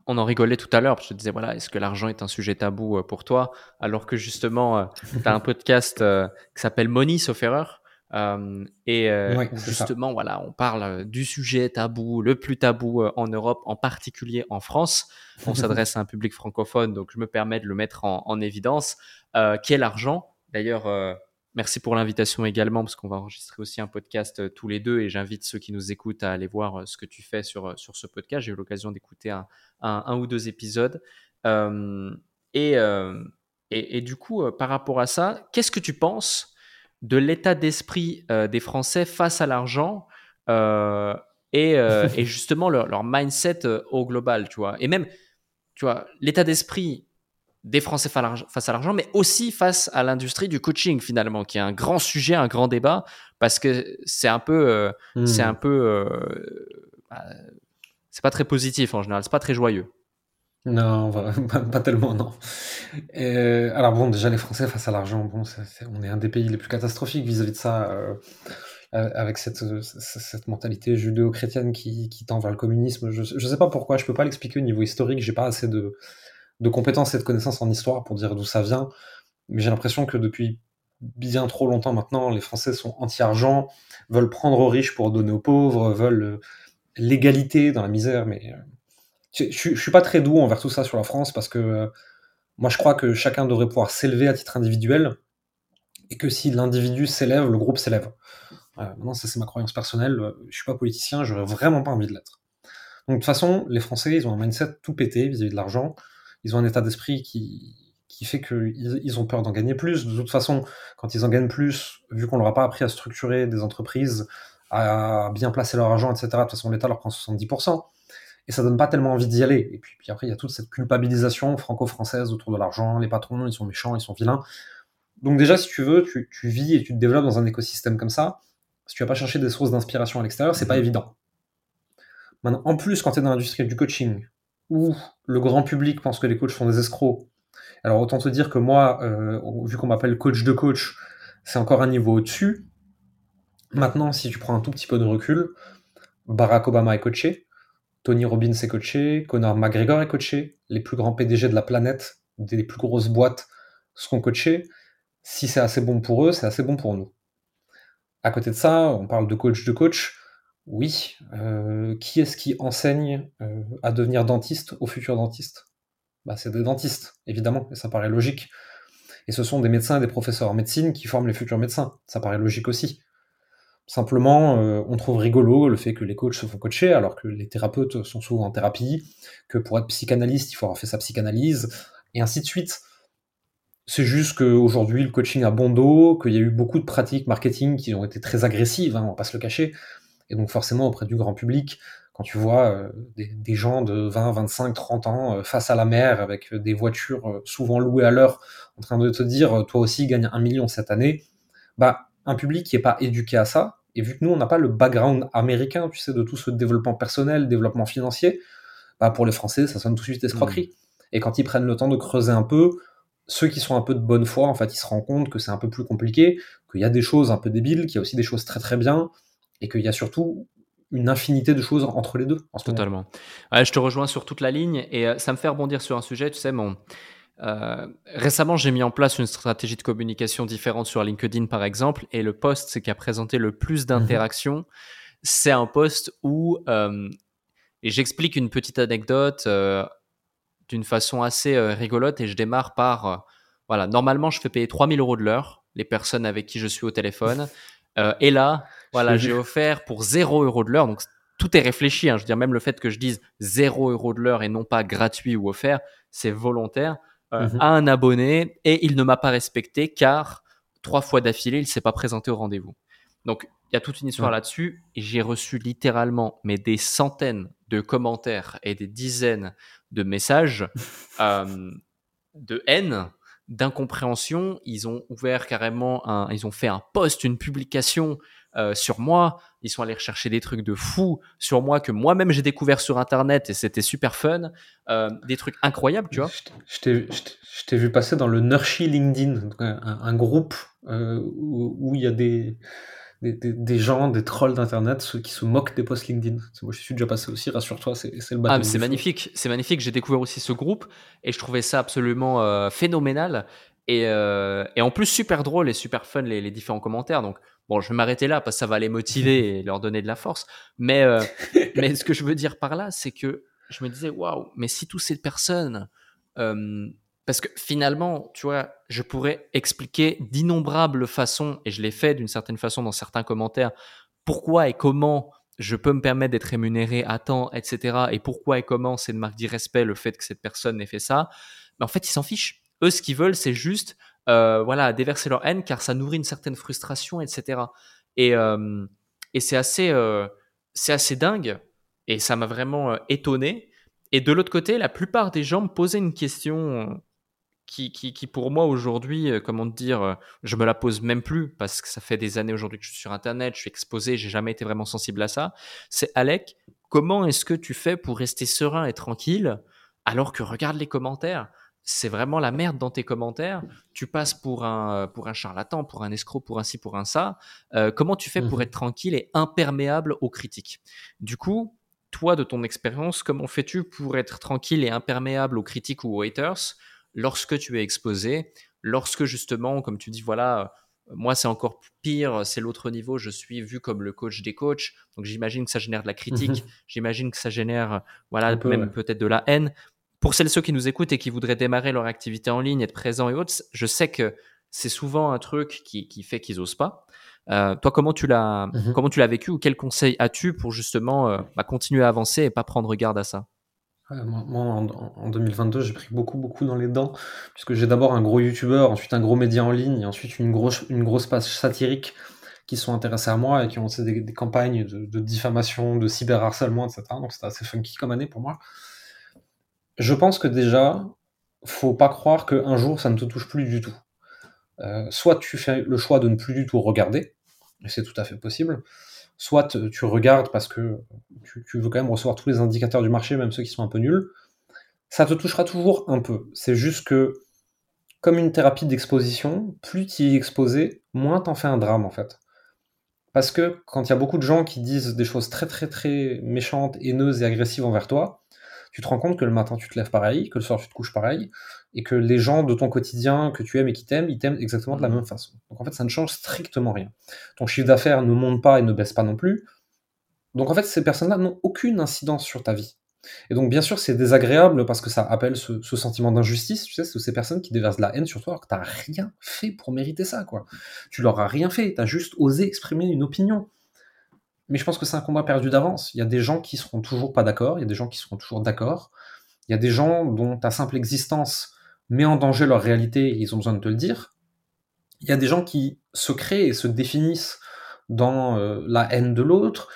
on en rigolait tout à l'heure, je te disais, voilà, est-ce que l'argent est un sujet tabou euh, pour toi? Alors que justement, tu as un podcast qui s'appelle Money, sauf erreur. et justement, voilà, on parle du sujet tabou, le plus tabou en Europe, en particulier en France. On s'adresse à un public francophone, donc je me permets de le mettre en, en évidence, qui est l'argent. D'ailleurs, euh, merci pour l'invitation également, parce qu'on va enregistrer aussi un podcast euh, tous les deux, et j'invite ceux qui nous écoutent à aller voir euh, ce que tu fais sur, sur ce podcast. J'ai eu l'occasion d'écouter un, un, ou deux épisodes. Et, et, du coup, par rapport à ça, qu'est-ce que tu penses de l'état d'esprit des Français face à l'argent et, et, justement leur, leur mindset au global, tu vois? Et même, tu vois, l'état d'esprit des Français face à l'argent, mais aussi face à l'industrie du coaching finalement, qui est un grand sujet, un grand débat, parce que c'est un peu, euh, hmm. c'est un peu, euh, bah, c'est pas très positif en général, c'est pas très joyeux. Non, pas, tellement, non. alors bon, déjà les Français face à l'argent, bon, on est un des pays les plus catastrophiques vis-à-vis de ça, euh, avec cette, cette mentalité judéo-chrétienne qui, qui, tend vers le communisme. Je, je sais pas pourquoi, je peux pas l'expliquer au niveau historique, j'ai pas assez de de compétences et de connaissances en histoire pour dire d'où ça vient. Mais j'ai l'impression que depuis bien trop longtemps maintenant, les Français sont anti-argent, veulent prendre aux riches pour donner aux pauvres, veulent euh, l'égalité dans la misère. Mais euh, je, je, suis pas très doux envers tout ça sur la France parce que euh, moi je crois que chacun devrait pouvoir s'élever à titre individuel et que si l'individu s'élève, le groupe s'élève. Maintenant, ça c'est ma croyance personnelle. Je suis pas politicien, j'aurais vraiment pas envie de l'être. Donc de toute façon, les Français, ils ont un mindset tout pété vis-à-vis de l'argent. Ils ont un état d'esprit qui, qui fait qu'ils ils ont peur d'en gagner plus. De toute façon, quand ils en gagnent plus, vu qu'on leur a pas appris à structurer des entreprises, à bien placer leur argent, etc., de toute façon, l'État leur prend 70%. Et ça donne pas tellement envie d'y aller. Et puis, puis après, il y a toute cette culpabilisation franco-française autour de l'argent. Les patrons, ils sont méchants, ils sont vilains. Donc déjà, si tu veux, tu, vis et tu te développes dans un écosystème comme ça. Si tu vas pas chercher des sources d'inspiration à l'extérieur, c'est pas évident. Maintenant, en plus, quand tu es dans l'industrie du coaching, où le grand public pense que les coachs font des escrocs, alors autant te dire que moi, euh, vu qu'on m'appelle coach de coach, c'est encore un niveau au-dessus. Maintenant, si tu prends un tout petit peu de recul, Barack Obama est coaché, Tony Robbins est coaché, Conor McGregor est coaché, les plus grands PDG de la planète, des plus grosses boîtes seront coachés. Si c'est assez bon pour eux, c'est assez bon pour nous. À côté de ça, on parle de coach de coach. Oui, euh, qui est-ce qui enseigne euh, à devenir dentiste aux futurs dentistes bah, C'est des dentistes, évidemment, et ça paraît logique. Et ce sont des médecins et des professeurs en médecine qui forment les futurs médecins. Ça paraît logique aussi. Simplement, euh, on trouve rigolo le fait que les coachs se font coacher alors que les thérapeutes sont souvent en thérapie, que pour être psychanalyste, il faut avoir fait sa psychanalyse, et ainsi de suite. C'est juste qu'aujourd'hui, le coaching a bon dos, qu'il y a eu beaucoup de pratiques marketing qui ont été très agressives, hein, on va pas se le cacher. Et donc forcément, auprès du grand public, quand tu vois euh, des, gens de 20, 25, 30 ans euh, face à la mer avec des voitures souvent louées à l'heure en train de te dire, toi aussi gagne un million cette année, bah un public qui est pas éduqué à ça, et vu que nous, on n'a pas le background américain, tu sais, de tout ce développement personnel, développement financier, bah pour les Français, ça sonne tout de suite escroquerie. Mmh. Et quand ils prennent le temps de creuser un peu, ceux qui sont un peu de bonne foi, en fait, ils se rendent compte que c'est un peu plus compliqué, qu'il y a des choses un peu débiles, qu'il y a aussi des choses très très bien, et qu'il y a surtout une infinité de choses entre les deux. Totalement. je te rejoins sur toute la ligne, et euh, ça me fait rebondir sur un sujet, tu sais, mon euh, récemment, j'ai mis en place une stratégie de communication différente sur LinkedIn, par exemple, et le post qui a présenté le plus d'interactions, c'est un post où euh, et j'explique une petite anecdote d'une façon assez rigolote, et je démarre par voilà, normalement, je fais payer 3000 euros de l'heure les personnes avec qui je suis au téléphone, et là, voilà, j'ai offert pour 0 euros de l'heure, donc tout est réfléchi. Hein, je veux dire, même le fait que je dise 0 euros de l'heure et non pas gratuit ou offert, c'est volontaire. Euh, mhm. à un abonné et il ne m'a pas respecté car trois fois d'affilée, il s'est pas présenté au rendez-vous. Donc, il y a toute une histoire là-dessus et j'ai reçu littéralement mais des centaines de commentaires et des dizaines de messages euh, de haine, d'incompréhension. Ils ont ouvert carrément un, ils ont fait un post, une publication euh, sur moi. Ils sont allés rechercher des trucs de fou sur moi que moi-même j'ai découvert sur Internet et c'était super fun. Euh, des trucs incroyables, tu vois. Je t'ai vu passer dans le Nurshi LinkedIn, un, groupe euh, où il y a des, des, gens, des trolls d'Internet, ceux qui se moquent des posts LinkedIn. Moi, je suis déjà passé aussi, rassure-toi, c'est le. Ah, c'est magnifique, c'est magnifique. J'ai découvert aussi ce groupe et je trouvais ça absolument phénoménal. Et, et, en plus, super drôle et super fun les, les différents commentaires. Donc, Bon, je vais m'arrêter là parce que ça va les motiver et leur donner de la force. Mais, euh, mais ce que je veux dire par là, c'est que je me disais, waouh, mais si toutes ces personnes, euh, parce que finalement, tu vois, je pourrais expliquer d'innombrables façons, et je l'ai fait d'une certaine façon dans certains commentaires, pourquoi et comment je peux me permettre d'être rémunéré à temps, etc. Et pourquoi et comment c'est une marque d'irrespect le fait que cette personne ait fait ça. Mais en fait, ils s'en fichent. Eux, ce qu'ils veulent, c'est juste euh, voilà, déverser leur haine car ça nourrit une certaine frustration, etc. Et, euh, et c'est assez, euh, c'est assez dingue et ça m'a vraiment étonné. Et de l'autre côté, la plupart des gens me posaient une question qui, qui, qui pour moi aujourd'hui, comment dire, je me la pose même plus parce que ça fait des années aujourd'hui que je suis sur Internet, je suis exposé, j'ai jamais été vraiment sensible à ça. C'est Alec, comment est-ce que tu fais pour rester serein et tranquille alors que regarde les commentaires? C'est vraiment la merde dans tes commentaires. Tu passes pour un, pour un charlatan, pour un escroc, pour un ci, pour un ça. Euh, comment tu fais pour mmh être tranquille et imperméable aux critiques? Du coup, toi, de ton expérience, comment fais-tu pour être tranquille et imperméable aux critiques ou aux haters lorsque tu es exposé Lorsque justement, comme tu dis, voilà, moi c'est encore pire, c'est l'autre niveau, je suis vu comme le coach des coachs, donc j'imagine que ça génère de la critique, mmh j'imagine que ça génère, voilà, même peut-être de la haine pour celles ceux qui nous écoutent et qui voudraient démarrer leur activité en ligne, être présents et autres, je sais que c'est souvent un truc qui, qui fait qu'ils osent pas. Euh, toi, comment tu l'as, Mmh comment tu l'as vécu ou quels conseils as-tu pour justement euh, bah, continuer à avancer et pas prendre garde à ça? Moi, moi, en, en 2022, j'ai pris beaucoup, beaucoup dans les dents, puisque j'ai d'abord un gros youtubeur, ensuite un gros média en ligne, et ensuite une grosse, une grosse page satirique qui sont intéressés à moi et qui ont lancé des, des campagnes de, de diffamation, de cyberharcèlement, etc. Donc c'était assez funky comme année pour moi. Je pense que déjà, faut pas croire qu'un jour ça ne te touche plus du tout. Euh, soit tu fais le choix de ne plus du tout regarder, et c'est tout à fait possible, soit tu regardes parce que tu, tu, veux quand même recevoir tous les indicateurs du marché, même ceux qui sont un peu nuls. Ça te touchera toujours un peu. C'est juste que, comme une thérapie d'exposition, plus tu y es exposé, moins t'en fais un drame en fait. Parce que quand il y a beaucoup de gens qui disent des choses très très très méchantes, haineuses et agressives envers toi, tu te rends compte que le matin tu te lèves pareil, que le soir tu te couches pareil, et que les gens de ton quotidien que tu aimes et qui t'aiment, ils t'aiment exactement de la même façon. Donc en fait, ça ne change strictement rien. Ton chiffre d'affaires ne monte pas et ne baisse pas non plus. Donc en fait, ces personnes-là n'ont aucune incidence sur ta vie. Et donc bien sûr, c'est désagréable parce que ça appelle ce, ce sentiment d'injustice, tu sais, c'est ces personnes qui déversent de la haine sur toi alors que t'as rien fait pour mériter ça, quoi. Tu leur as rien fait, t'as juste osé exprimer une opinion mais je pense que c'est un combat perdu d'avance. Il y a des gens qui seront toujours pas d'accord, il y a des gens qui seront toujours d'accord, il y a des gens dont ta simple existence met en danger leur réalité et ils ont besoin de te le dire. Il y a des gens qui se créent et se définissent dans euh, la haine de l'autre.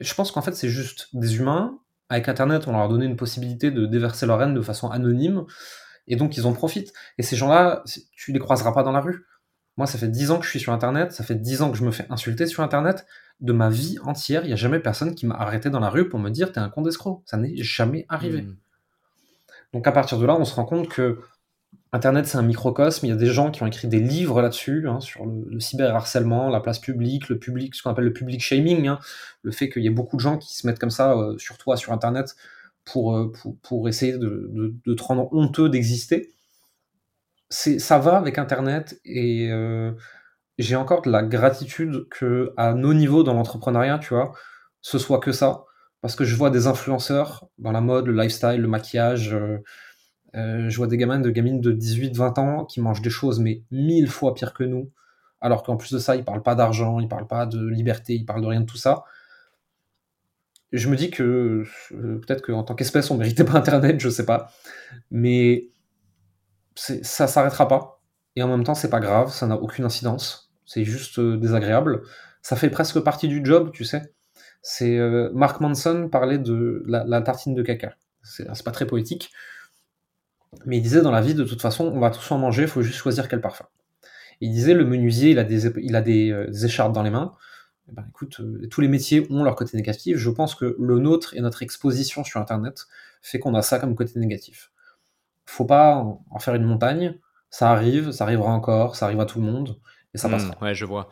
Je pense qu'en fait, c'est juste des humains. Avec Internet, on leur a donné une possibilité de déverser leur haine de façon anonyme. Et donc, ils en profitent. Et ces gens-là, tu les croiseras pas dans la rue. Moi, ça fait dix ans que je suis sur Internet, ça fait dix ans que je me fais insulter sur Internet. De ma vie entière, il n'y a jamais personne qui m'a arrêté dans la rue pour me dire t'es un con d'escroc. Ça n'est jamais arrivé. Mmh. Donc à partir de là, on se rend compte que Internet, c'est un microcosme. Il y a des gens qui ont écrit des livres là-dessus, hein, sur le, le, cyberharcèlement, la place publique, le public, ce qu'on appelle le public shaming, hein, le fait qu'il y ait beaucoup de gens qui se mettent comme ça euh, sur toi, sur Internet, pour, euh, pour, pour, essayer de, de, de te rendre honteux d'exister. Ça va avec Internet et euh, j'ai encore de la gratitude que à nos niveaux dans l'entrepreneuriat, tu vois, ce soit que ça. Parce que je vois des influenceurs dans la mode, le lifestyle, le maquillage, euh, euh, je vois des gamins de gamines de 18-20 ans qui mangent des choses mais mille fois pires que nous, alors qu'en plus de ça, ils parlent pas d'argent, ils parlent pas de liberté, ils parlent de rien de tout ça. Je me dis que peut-être qu'en tant qu'espèce, on méritait pas Internet, je sais pas. Mais ça s'arrêtera pas. Et en même temps, c'est pas grave, ça n'a aucune incidence. C'est juste euh, désagréable. Ça fait presque partie du job, tu sais. C'est euh, Mark Manson parlait de la, tartine de caca. C'est pas très poétique, mais il disait dans la vie, de toute façon, on va tous en manger, il faut juste choisir quel parfum. Il disait le menuisier, il a des, il euh, écharpes dans les mains. Eh ben, écoute, tous les métiers ont leur côté négatif. Je pense que le nôtre et notre exposition sur Internet fait qu'on a ça comme côté négatif. Faut pas en faire une montagne. Ça arrive, ça arrivera encore, ça arrive à tout le monde et ça Mmh, passera. ouais, je vois.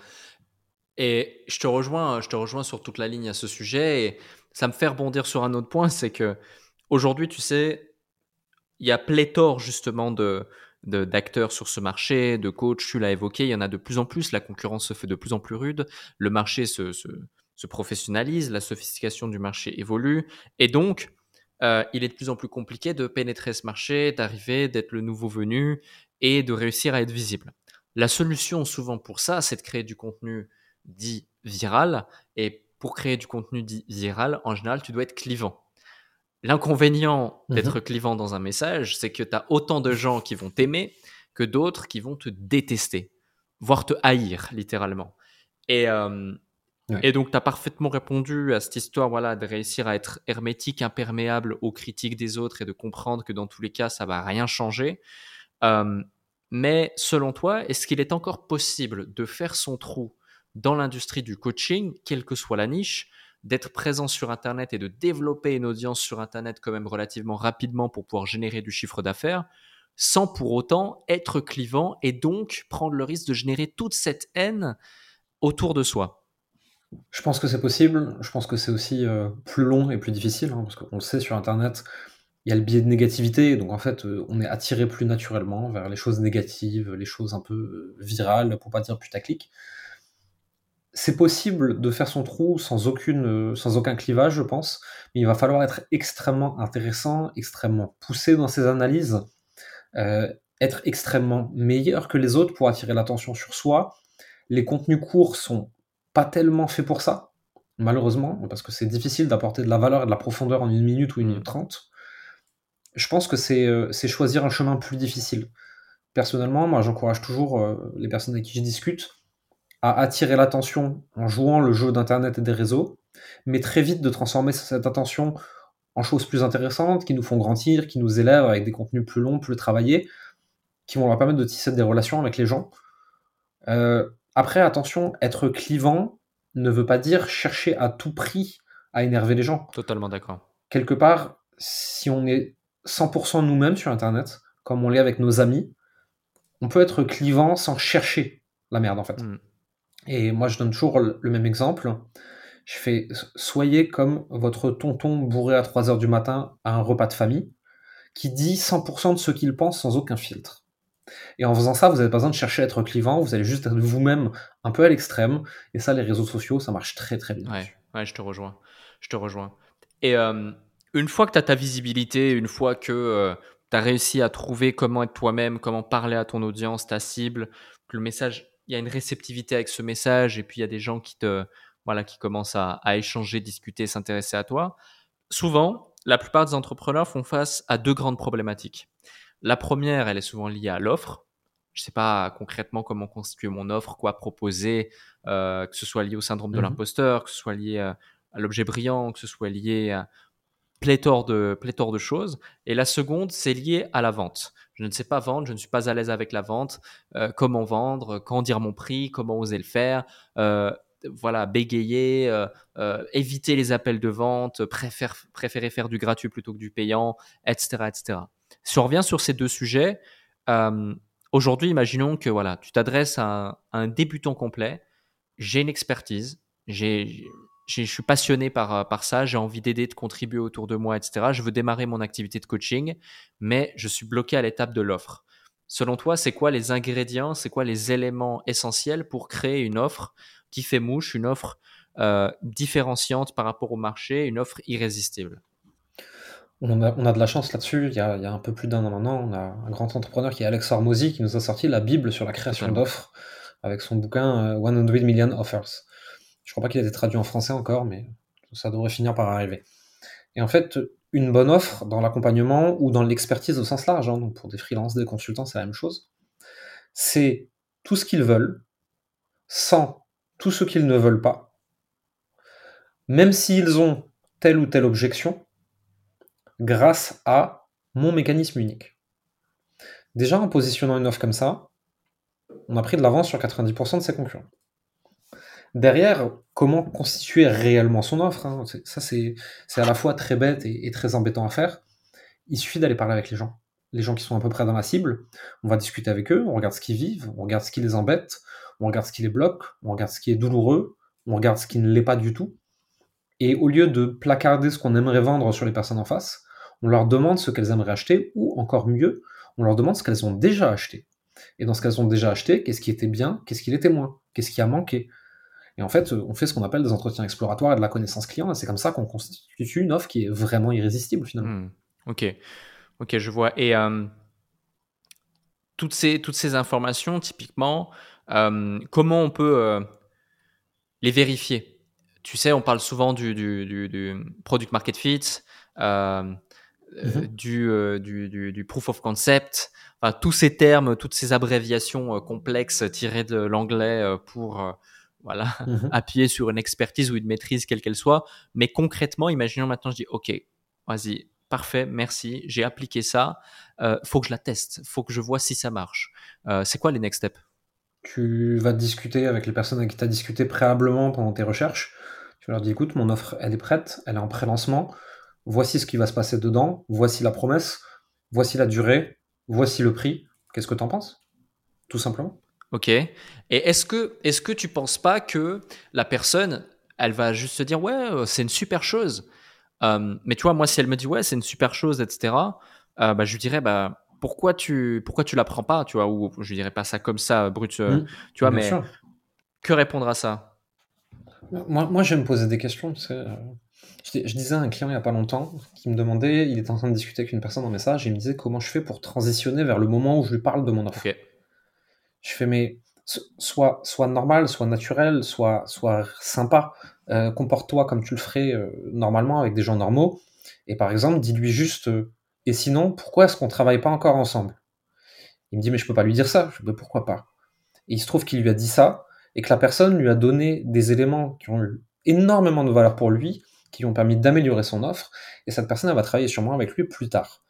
Et je te rejoins, je te rejoins sur toute la ligne à ce sujet. Et ça me fait rebondir sur un autre point, c'est que aujourd'hui, tu sais, il y a pléthore justement de de- d'acteurs sur ce marché, de coachs, tu l'as évoqué, il y en a de plus en plus, la concurrence se fait de plus en plus rude, le marché se, se, se professionnalise, la sophistication du marché évolue, et donc euh, il est de plus en plus compliqué de pénétrer ce marché, d'arriver, d'être le nouveau venu et de réussir à être visible. La solution souvent pour ça, c'est de créer du contenu dit viral, et pour créer du contenu dit viral, en général, tu dois être clivant. L'inconvénient d'être Mhm. clivant dans un message, c'est que tu as autant de gens qui vont t'aimer que d'autres qui vont te détester, voire te haïr, littéralement. Et, euh, Et donc, tu as parfaitement répondu à cette histoire voilà, de réussir à être hermétique, imperméable aux critiques des autres et de comprendre que dans tous les cas, ça va rien changer. Mais selon toi, est-ce qu'il est encore possible de faire son trou dans l'industrie du coaching, quelle que soit la niche, d'être présent sur Internet et de développer une audience sur Internet quand même relativement rapidement pour pouvoir générer du chiffre d'affaires, sans pour autant être clivant et donc prendre le risque de générer toute cette haine autour de soi? Je pense que c'est possible. Je pense que c'est aussi euh, plus long et plus difficile, hein, parce qu'on le sait sur Internet, il y a le biais de négativité, donc en fait, euh, on est attiré plus naturellement vers les choses négatives, les choses un peu euh, virales, pour pas dire putaclic. C'est possible de faire son trou sans, aucun clivage, je pense, mais il va falloir être extrêmement intéressant, extrêmement poussé dans ses analyses, être extrêmement meilleur que les autres pour attirer l'attention sur soi. Les contenus courts sont pas tellement faits pour ça, malheureusement, parce que c'est difficile d'apporter de la valeur et de la profondeur en une minute ou une minute trente. Je pense que c'est euh, choisir un chemin plus difficile. Personnellement, moi j'encourage toujours euh, les personnes avec qui je discute à attirer l'attention en jouant le jeu d'Internet et des réseaux, mais très vite de transformer cette attention en choses plus intéressantes, qui nous font grandir, qui nous élèvent avec des contenus plus longs, plus travaillés, qui vont leur permettre de tisser des relations avec les gens. Euh, après, attention, être clivant ne veut pas dire chercher à tout prix à énerver les gens. Totalement d'accord. Quelque part, si on est 100% nous-mêmes sur Internet, comme on l'est avec nos amis, on peut être clivant sans chercher la merde en fait. Mm. Et moi, je donne toujours le même exemple. Je fais soyez comme votre tonton bourré à 3 heures du matin à un repas de famille, qui dit 100% de ce qu'il pense sans aucun filtre. Et en faisant ça, vous n'avez pas besoin de chercher à être clivant, vous allez juste être vous-même un peu à l'extrême. Et ça, les réseaux sociaux, ça marche très très bien. Ouais, ouais je te rejoins. Je te rejoins. Et euh, une fois que tu as ta visibilité, une fois que euh, tu as réussi à trouver comment être toi-même, comment parler à ton audience, ta cible, que le message, il y a une réceptivité avec ce message, et puis il y a des gens qui te voilà, qui commencent à, échanger, discuter, s'intéresser à toi. Souvent, la plupart des entrepreneurs font face à deux grandes problématiques. La première, elle est souvent liée à l'offre. Je ne sais pas concrètement comment constituer mon offre, quoi proposer, euh, que ce soit lié au syndrome de mmh l'imposteur, que ce soit lié à, l'objet brillant, que ce soit lié à pléthore de, pléthore de choses. Et la seconde, c'est lié à la vente. Je ne sais pas vendre, je ne suis pas à l'aise avec la vente, euh, comment vendre, quand dire mon prix, comment oser le faire. Euh, voilà, bégayer, euh, euh, éviter les appels de vente, préférer faire du gratuit plutôt que du payant, etc. etc. Si on revient sur ces deux sujets, euh, aujourd'hui, imaginons que voilà, tu t'adresses à, un débutant complet, j'ai une expertise, j'ai, je suis passionné par, par ça, j'ai envie d'aider, de contribuer autour de moi, etc. Je veux démarrer mon activité de coaching, mais je suis bloqué à l'étape de l'offre. Selon toi, c'est quoi les ingrédients, c'est quoi les éléments essentiels pour créer une offre qui fait mouche, une offre euh, différenciante par rapport au marché, une offre irrésistible? On a, de la chance là-dessus. Il, y a un peu plus d'un an maintenant, on a un grand entrepreneur qui est Alex Hormozy qui nous a sorti la Bible sur la création d'offres avec son bouquin 100 euh, Million Offers. Je crois pas qu'il ait été traduit en français encore, mais ça devrait finir par arriver. Et en fait, une bonne offre dans l'accompagnement ou dans l'expertise au sens large, hein, donc pour des freelances, des consultants, c'est la même chose. C'est tout ce qu'ils veulent, sans tout ce qu'ils ne veulent pas, même s'ils ont telle ou telle objection, grâce à mon mécanisme unique. Déjà, en positionnant une offre comme ça, on a pris de l'avance sur 90% de ses concurrents. Derrière, comment constituer réellement son offre hein, Ça, c'est à la fois très bête et, très embêtant à faire. Il suffit d'aller parler avec les gens. Les gens qui sont à peu près dans la cible, on va discuter avec eux, on regarde ce qu'ils vivent, on regarde ce qui les embête, on regarde ce qui les bloque, on regarde ce qui est douloureux, on regarde ce qui ne l'est pas du tout. Et au lieu de placarder ce qu'on aimerait vendre sur les personnes en face, on leur demande ce qu'elles aimeraient acheter, ou encore mieux, on leur demande ce qu'elles ont déjà acheté. Et dans ce qu'elles ont déjà acheté, qu'est-ce qui était bien, qu'est-ce qui l'était moins, qu'est-ce qui a manqué. Et en fait, on fait ce qu'on appelle des entretiens exploratoires et de la connaissance client, c'est comme ça qu'on constitue une offre qui est vraiment irrésistible finalement. Hmm. Ok, je vois. Et euh, toutes, ces, informations, typiquement, euh, comment on peut euh, les vérifier? Tu sais, on parle souvent du, product market fit, euh, mhm. du, du, proof of concept, tous ces termes, toutes ces abréviations complexes tirées de l'anglais pour voilà, mhm. appuyer sur une expertise ou une maîtrise, quelle qu'elle soit. Mais concrètement, imaginons maintenant, je dis, OK, vas-y, parfait, merci, j'ai appliqué ça, euh, faut que je la teste, faut que je vois si ça marche. c'est quoi les next steps? Tu vas discuter avec les personnes avec qui tu as discuté préalablement pendant tes recherches. Tu leur dis écoute, mon offre, elle est prête, elle est en pré-lancement. Voici ce qui va se passer dedans. Voici la promesse. Voici la durée. Voici le prix. Qu'est-ce que tu en penses? Tout simplement. Ok. Et est-ce que, est que tu penses pas que la personne, elle va juste se dire ouais, euh, c'est une super chose. Euh, mais tu vois, moi, si elle me dit ouais, c'est une super chose, etc., euh, bah, je lui dirais bah pourquoi tu pourquoi tu l'apprends pas, tu vois, ou je dirais pas ça comme ça, brut, mmh. tu vois, mais que répondre à ça? Moi, moi, je vais me poser des questions. Je, disais à un client il n'y a pas longtemps qui me demandait, il était en train de discuter avec une personne en message, et il me disait comment je fais pour transitionner vers le moment où je lui parle de mon offre. Je fais, mais soit, soit normal, soit naturel, soit, soit sympa. Euh, comporte-toi comme tu le ferais euh, normalement avec des gens normaux. Et par exemple, dis-lui juste, euh, et sinon, pourquoi est-ce qu'on travaille pas encore ensemble? Il me dit, mais je peux pas lui dire ça. Je dis, pourquoi pas? Et il se trouve qu'il lui a dit ça, et que la personne lui a donné des éléments qui ont eu énormément de valeur pour lui, qui lui ont permis d'améliorer son offre, et cette personne, elle va travailler sûrement avec lui plus tard.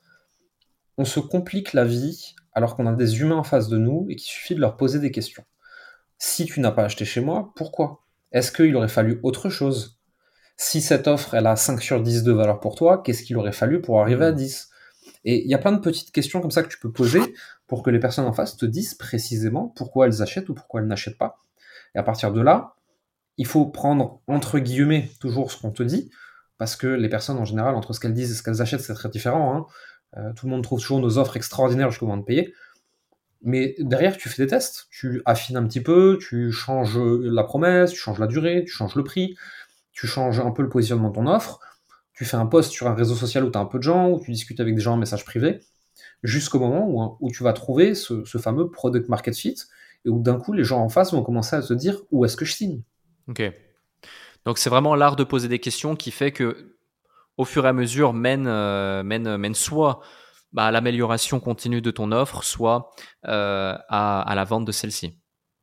On se complique la vie alors qu'on a des humains en face de nous et qu'il suffit de leur poser des questions. Si tu n'as pas acheté chez moi, pourquoi? Est-ce qu'il aurait fallu autre chose? Si cette offre, elle a 5 sur 10 de valeur pour toi, qu'est-ce qu'il aurait fallu pour arriver à 10 Et il y a plein de petites questions comme ça que tu peux poser pour que les personnes en face te disent précisément pourquoi elles achètent ou pourquoi elles n'achètent pas. Et à partir de là, il faut prendre entre guillemets toujours ce qu'on te dit, parce que les personnes en général, entre ce qu'elles disent et ce qu'elles achètent, c'est très différent. Hein. Euh, tout le monde trouve toujours nos offres extraordinaires jusqu'au moment de payer. Mais derrière, tu fais des tests, tu affines un petit peu, tu changes la promesse, tu changes la durée, tu changes le prix, tu changes un peu le positionnement de ton offre, tu fais un post sur un réseau social où tu as un peu de gens, où tu discutes avec des gens en message privé, jusqu'au moment où, tu vas trouver ce, fameux product market fit, et où d'un coup, les gens en face vont commencer à se dire où est-ce que je signe? Ok. Donc c'est vraiment l'art de poser des questions qui fait que au fur et à mesure, mène, euh, mène, mène soit bah, à l'amélioration continue de ton offre, soit euh, à, la vente de celle-ci.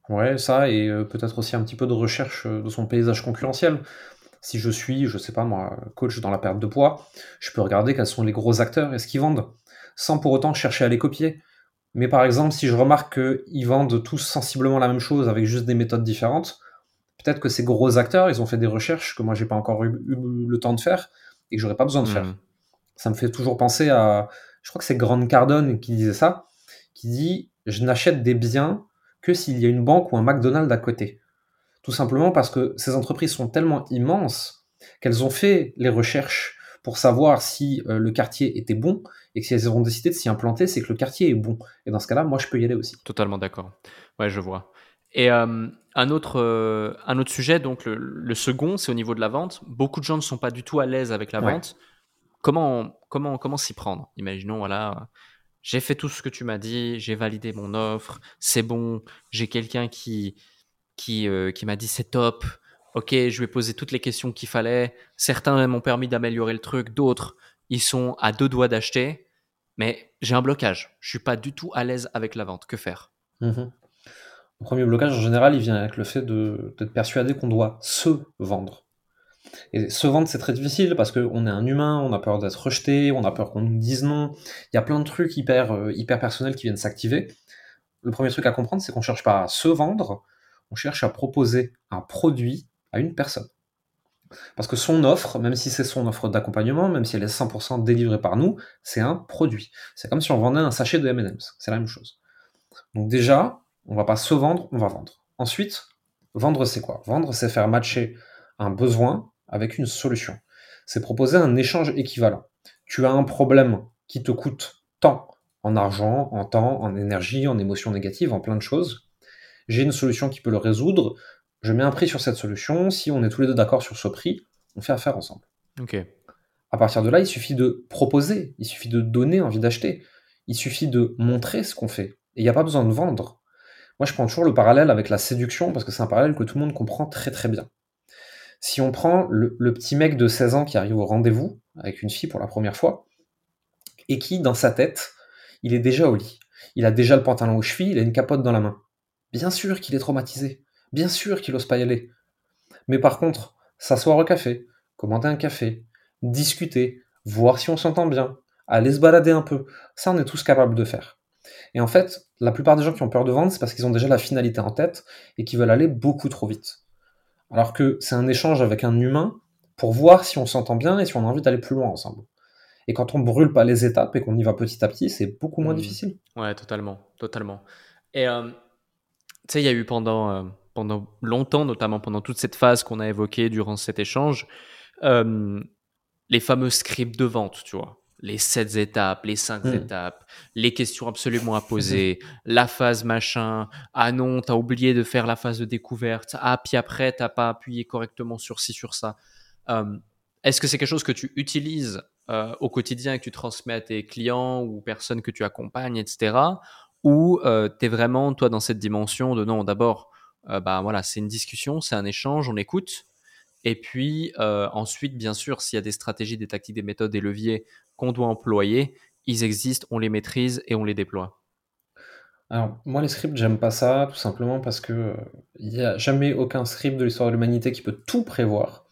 Ouais, ça, et euh, peut-être aussi un petit peu de recherche de son paysage concurrentiel. Si je suis, je sais pas moi, coach dans la perte de poids, je peux regarder quels sont les gros acteurs et ce qu'ils vendent, sans pour autant chercher à les copier. Mais par exemple, si je remarque qu'ils vendent tous sensiblement la même chose avec juste des méthodes différentes, peut-être que ces gros acteurs, ils ont fait des recherches que moi j'ai pas encore eu le temps de faire, et que j'aurais pas besoin de faire. Hmm. Ça me fait toujours penser à, je crois que c'est Grande Cardone qui disait ça, qui dit je n'achète des biens que s'il y a une banque ou un McDonald's à côté. Tout simplement parce que ces entreprises sont tellement immenses qu'elles ont fait les recherches pour savoir si euh, le quartier était bon et que si elles ont décidé de s'y implanter, c'est que le quartier est bon. Et dans ce cas-là, moi, je peux y aller aussi. Totalement d'accord. Ouais, je vois. Et euh, un, autre, euh, un autre sujet, donc le, second, c'est au niveau de la vente. Beaucoup de gens ne sont pas du tout à l'aise avec la vente. Comment, comment, comment s'y prendre? Imaginons, voilà, j'ai fait tout ce que tu m'as dit, j'ai validé mon offre, c'est bon, j'ai quelqu'un qui, qui, euh, qui m'a dit c'est top, ok, je vais poser toutes les questions qu'il fallait. Certains m'ont permis d'améliorer le truc, d'autres, ils sont à deux doigts d'acheter, mais j'ai un blocage. Je suis pas du tout à l'aise avec la vente. Que faire? Mmh le premier blocage, en général, il vient avec le fait d'être persuadé qu'on doit se vendre. Et se vendre, c'est très difficile parce qu'on est un humain, on a peur d'être rejeté, on a peur qu'on nous dise non. Il y a plein de trucs hyper, euh, hyper personnels qui viennent s'activer. Le premier truc à comprendre, c'est qu'on ne cherche pas à se vendre, on cherche à proposer un produit à une personne. Parce que son offre, même si c'est son offre d'accompagnement, même si elle est 100% délivrée par nous, c'est un produit. C'est comme si on vendait un sachet de M&M's. C'est la même chose. Donc déjà, on va pas se vendre, on va vendre. Ensuite, vendre c'est quoi? Vendre c'est faire matcher un besoin avec une solution. C'est proposer un échange équivalent. Tu as un problème qui te coûte tant en argent, en temps, en énergie, en émotions négatives, en plein de choses. J'ai une solution qui peut le résoudre. Je mets un prix sur cette solution. Si on est tous les deux d'accord sur ce prix, on fait affaire ensemble. Ok. À partir de là, il suffit de proposer, il suffit de donner envie d'acheter, il suffit de montrer ce qu'on fait. Et il n'y a pas besoin de vendre. Moi, je prends toujours le parallèle avec la séduction parce que c'est un parallèle que tout le monde comprend très très bien. Si on prend le, petit mec de 16 ans qui arrive au rendez-vous avec une fille pour la première fois et qui, dans sa tête, il est déjà au lit, il a déjà le pantalon aux chevilles, il a une capote dans la main. Bien sûr qu'il est traumatisé, bien sûr qu'il n'ose pas y aller. Mais par contre, s'asseoir au café, commander un café, discuter, voir si on s'entend bien, aller se balader un peu, ça on est tous capables de faire. Et en fait, la plupart des gens qui ont peur de vendre, c'est parce qu'ils ont déjà la finalité en tête et qui veulent aller beaucoup trop vite. Alors que c'est un échange avec un humain pour voir si on s'entend bien et si on a envie d'aller plus loin ensemble. Et quand on brûle pas les étapes et qu'on y va petit à petit, c'est beaucoup moins mmh. difficile. Ouais, totalement, totalement. Et euh, tu sais, il y a eu pendant, euh, pendant longtemps, notamment pendant toute cette phase qu'on a évoquée durant cet échange, euh, les fameux scripts de vente, tu vois les sept étapes, les cinq hmm. étapes, les questions absolument à poser, la phase machin. Ah non, t'as oublié de faire la phase de découverte. Ah, puis après, t'as pas appuyé correctement sur ci, sur ça. Euh, est-ce que c'est quelque chose que tu utilises euh, au quotidien et que tu transmets à tes clients ou personnes que tu accompagnes, etc. Ou euh, tu es vraiment, toi, dans cette dimension de non, d'abord, bah, voilà, c'est une discussion, c'est un échange, on écoute. Et puis ensuite, bien sûr, s'il y a des stratégies, des tactiques, des méthodes, des leviers qu'on doit employer, ils existent, on les maîtrise et on les déploie. Alors, moi, les scripts, j'aime pas ça, tout simplement parce que il n'y a jamais aucun script de l'histoire de l'humanité qui peut tout prévoir.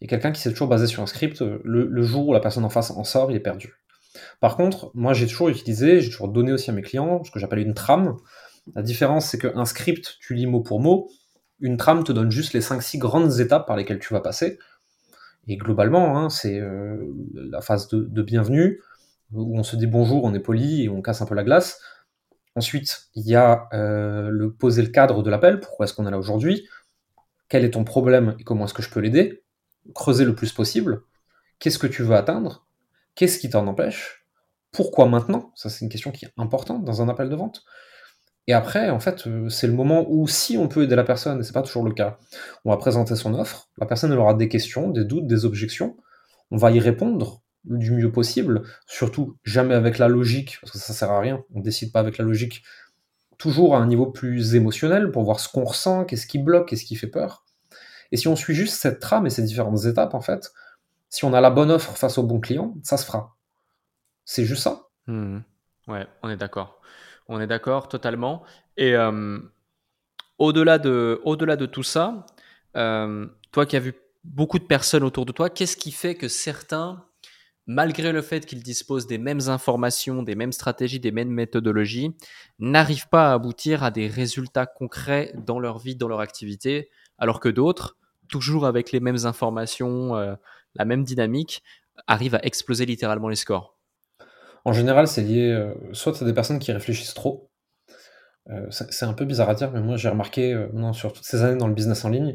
Et quelqu'un qui s'est toujours basé sur un script, le, jour où la personne en face en sort, il est perdu. Par contre, moi j'ai toujours utilisé, j'ai toujours donné aussi à mes clients ce que j'appelle une trame. La différence, c'est qu'un script, tu lis mot pour mot. Une trame te donne juste les 5-6 grandes étapes par lesquelles tu vas passer. Et globalement, hein, c'est euh, la phase de, bienvenue, où on se dit bonjour, on est poli et on casse un peu la glace. Ensuite, il y a euh, le poser le cadre de l'appel, pourquoi est-ce qu'on est là aujourd'hui, quel est ton problème et comment est-ce que je peux l'aider? Creuser le plus possible. Qu'est-ce que tu veux atteindre? Qu'est-ce qui t'en empêche? Pourquoi maintenant? Ça, c'est une question qui est importante dans un appel de vente. Et après, en fait, euh, c'est le moment où, si on peut aider la personne, et c'est pas toujours le cas, on va présenter son offre, la personne aura des questions, des doutes, des objections, on va y répondre du mieux possible, surtout jamais avec la logique, parce que ça sert à rien, on décide pas avec la logique, toujours à un niveau plus émotionnel pour voir ce qu'on ressent, qu'est-ce qui bloque, qu'est-ce qui fait peur. Et si on suit juste cette trame et ces différentes étapes, en fait, si on a la bonne offre face au bon client, ça se fera. C'est juste ça. Mmh. Ouais, on est d'accord. On est d'accord totalement. Et euh, au-delà de, tout ça, euh, toi qui as vu beaucoup de personnes autour de toi, qu'est-ce qui fait que certains, malgré le fait qu'ils disposent des mêmes informations, des mêmes stratégies, des mêmes méthodologies, n'arrivent pas à aboutir à des résultats concrets dans leur vie, dans leur activité alors que d'autres, toujours avec les mêmes informations, euh, la même dynamique, arrivent à exploser littéralement les scores? En général, c'est lié euh, soit à des personnes qui réfléchissent trop. Euh, c'est un peu bizarre à dire, mais moi j'ai remarqué sur toutes ces années dans le business en ligne,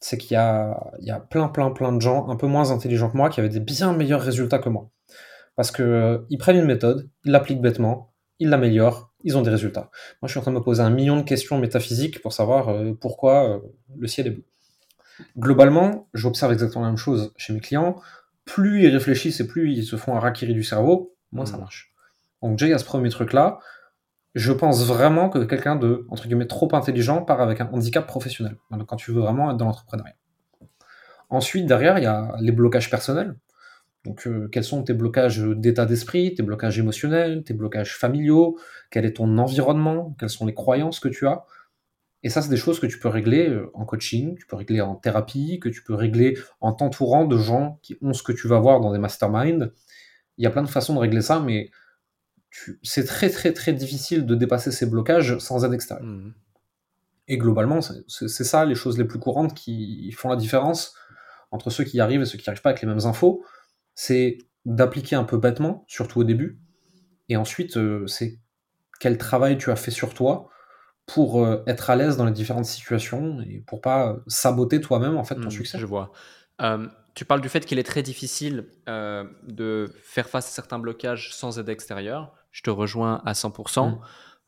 c'est qu'il y a, y a plein, plein, plein de gens un peu moins intelligents que moi qui avaient des bien meilleurs résultats que moi. Parce qu'ils prennent une méthode, ils l'appliquent bêtement, ils l'améliorent, ils ont des résultats. Moi, je suis en train de me poser un million de questions métaphysiques pour savoir euh, pourquoi euh, le ciel est bleu. Globalement, j'observe exactement la même chose chez mes clients. Plus ils réfléchissent et plus ils se font un rakiri du cerveau, moins ça hmm. marche. Donc déjà, il y a ce premier truc-là. Je pense vraiment que quelqu'un de, entre guillemets, trop intelligent part avec un handicap professionnel, quand tu veux vraiment être dans l'entrepreneuriat. Ensuite, derrière, il y a les blocages personnels. Donc, euh, quels sont tes blocages d'état d'esprit, tes blocages émotionnels, tes blocages familiaux, quel est ton environnement, quelles sont les croyances que tu as? Et ça, c'est des choses que tu peux régler euh, en coaching, tu peux régler en thérapie, que tu peux régler en t'entourant de gens qui ont ce que tu vas voir dans des masterminds. Il y a plein de façons de régler ça, mais c'est très très très difficile de dépasser ces blocages sans aide extérieure. Mmh. Et globalement, c'est ça les choses les plus courantes qui font la différence entre ceux qui y arrivent et ceux qui n'y arrivent pas avec les mêmes infos c'est d'appliquer un peu bêtement, surtout au début, et ensuite, euh, c'est quel travail tu as fait sur toi pour euh, être à l'aise dans les différentes situations et pour pas saboter toi-même en fait ton mmh, succès. Je vois. Tu parles du fait qu'il est très difficile euh, de faire face à certains blocages sans aide extérieure. Je te rejoins à 100%. Mmh.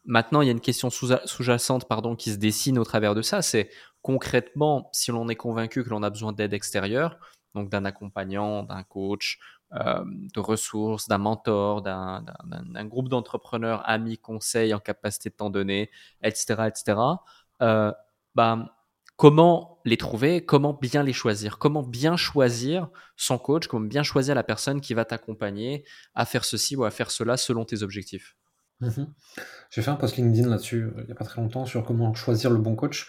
Maintenant, il y a une question sous-jacente pardon, qui se dessine au travers de ça. C'est concrètement, si l'on est convaincu que l'on a besoin d'aide extérieure, donc d'un accompagnant, d'un coach, euh, de ressources, d'un mentor, d'un groupe d'entrepreneurs, amis, conseils en capacité de t'en donner, etc., etc. Euh, bah, comment les trouver, comment bien les choisir, comment bien choisir son coach, comment bien choisir la personne qui va t'accompagner à faire ceci ou à faire cela selon tes objectifs. Mmh J'ai fait un post LinkedIn là-dessus euh, il n'y a pas très longtemps sur comment choisir le bon coach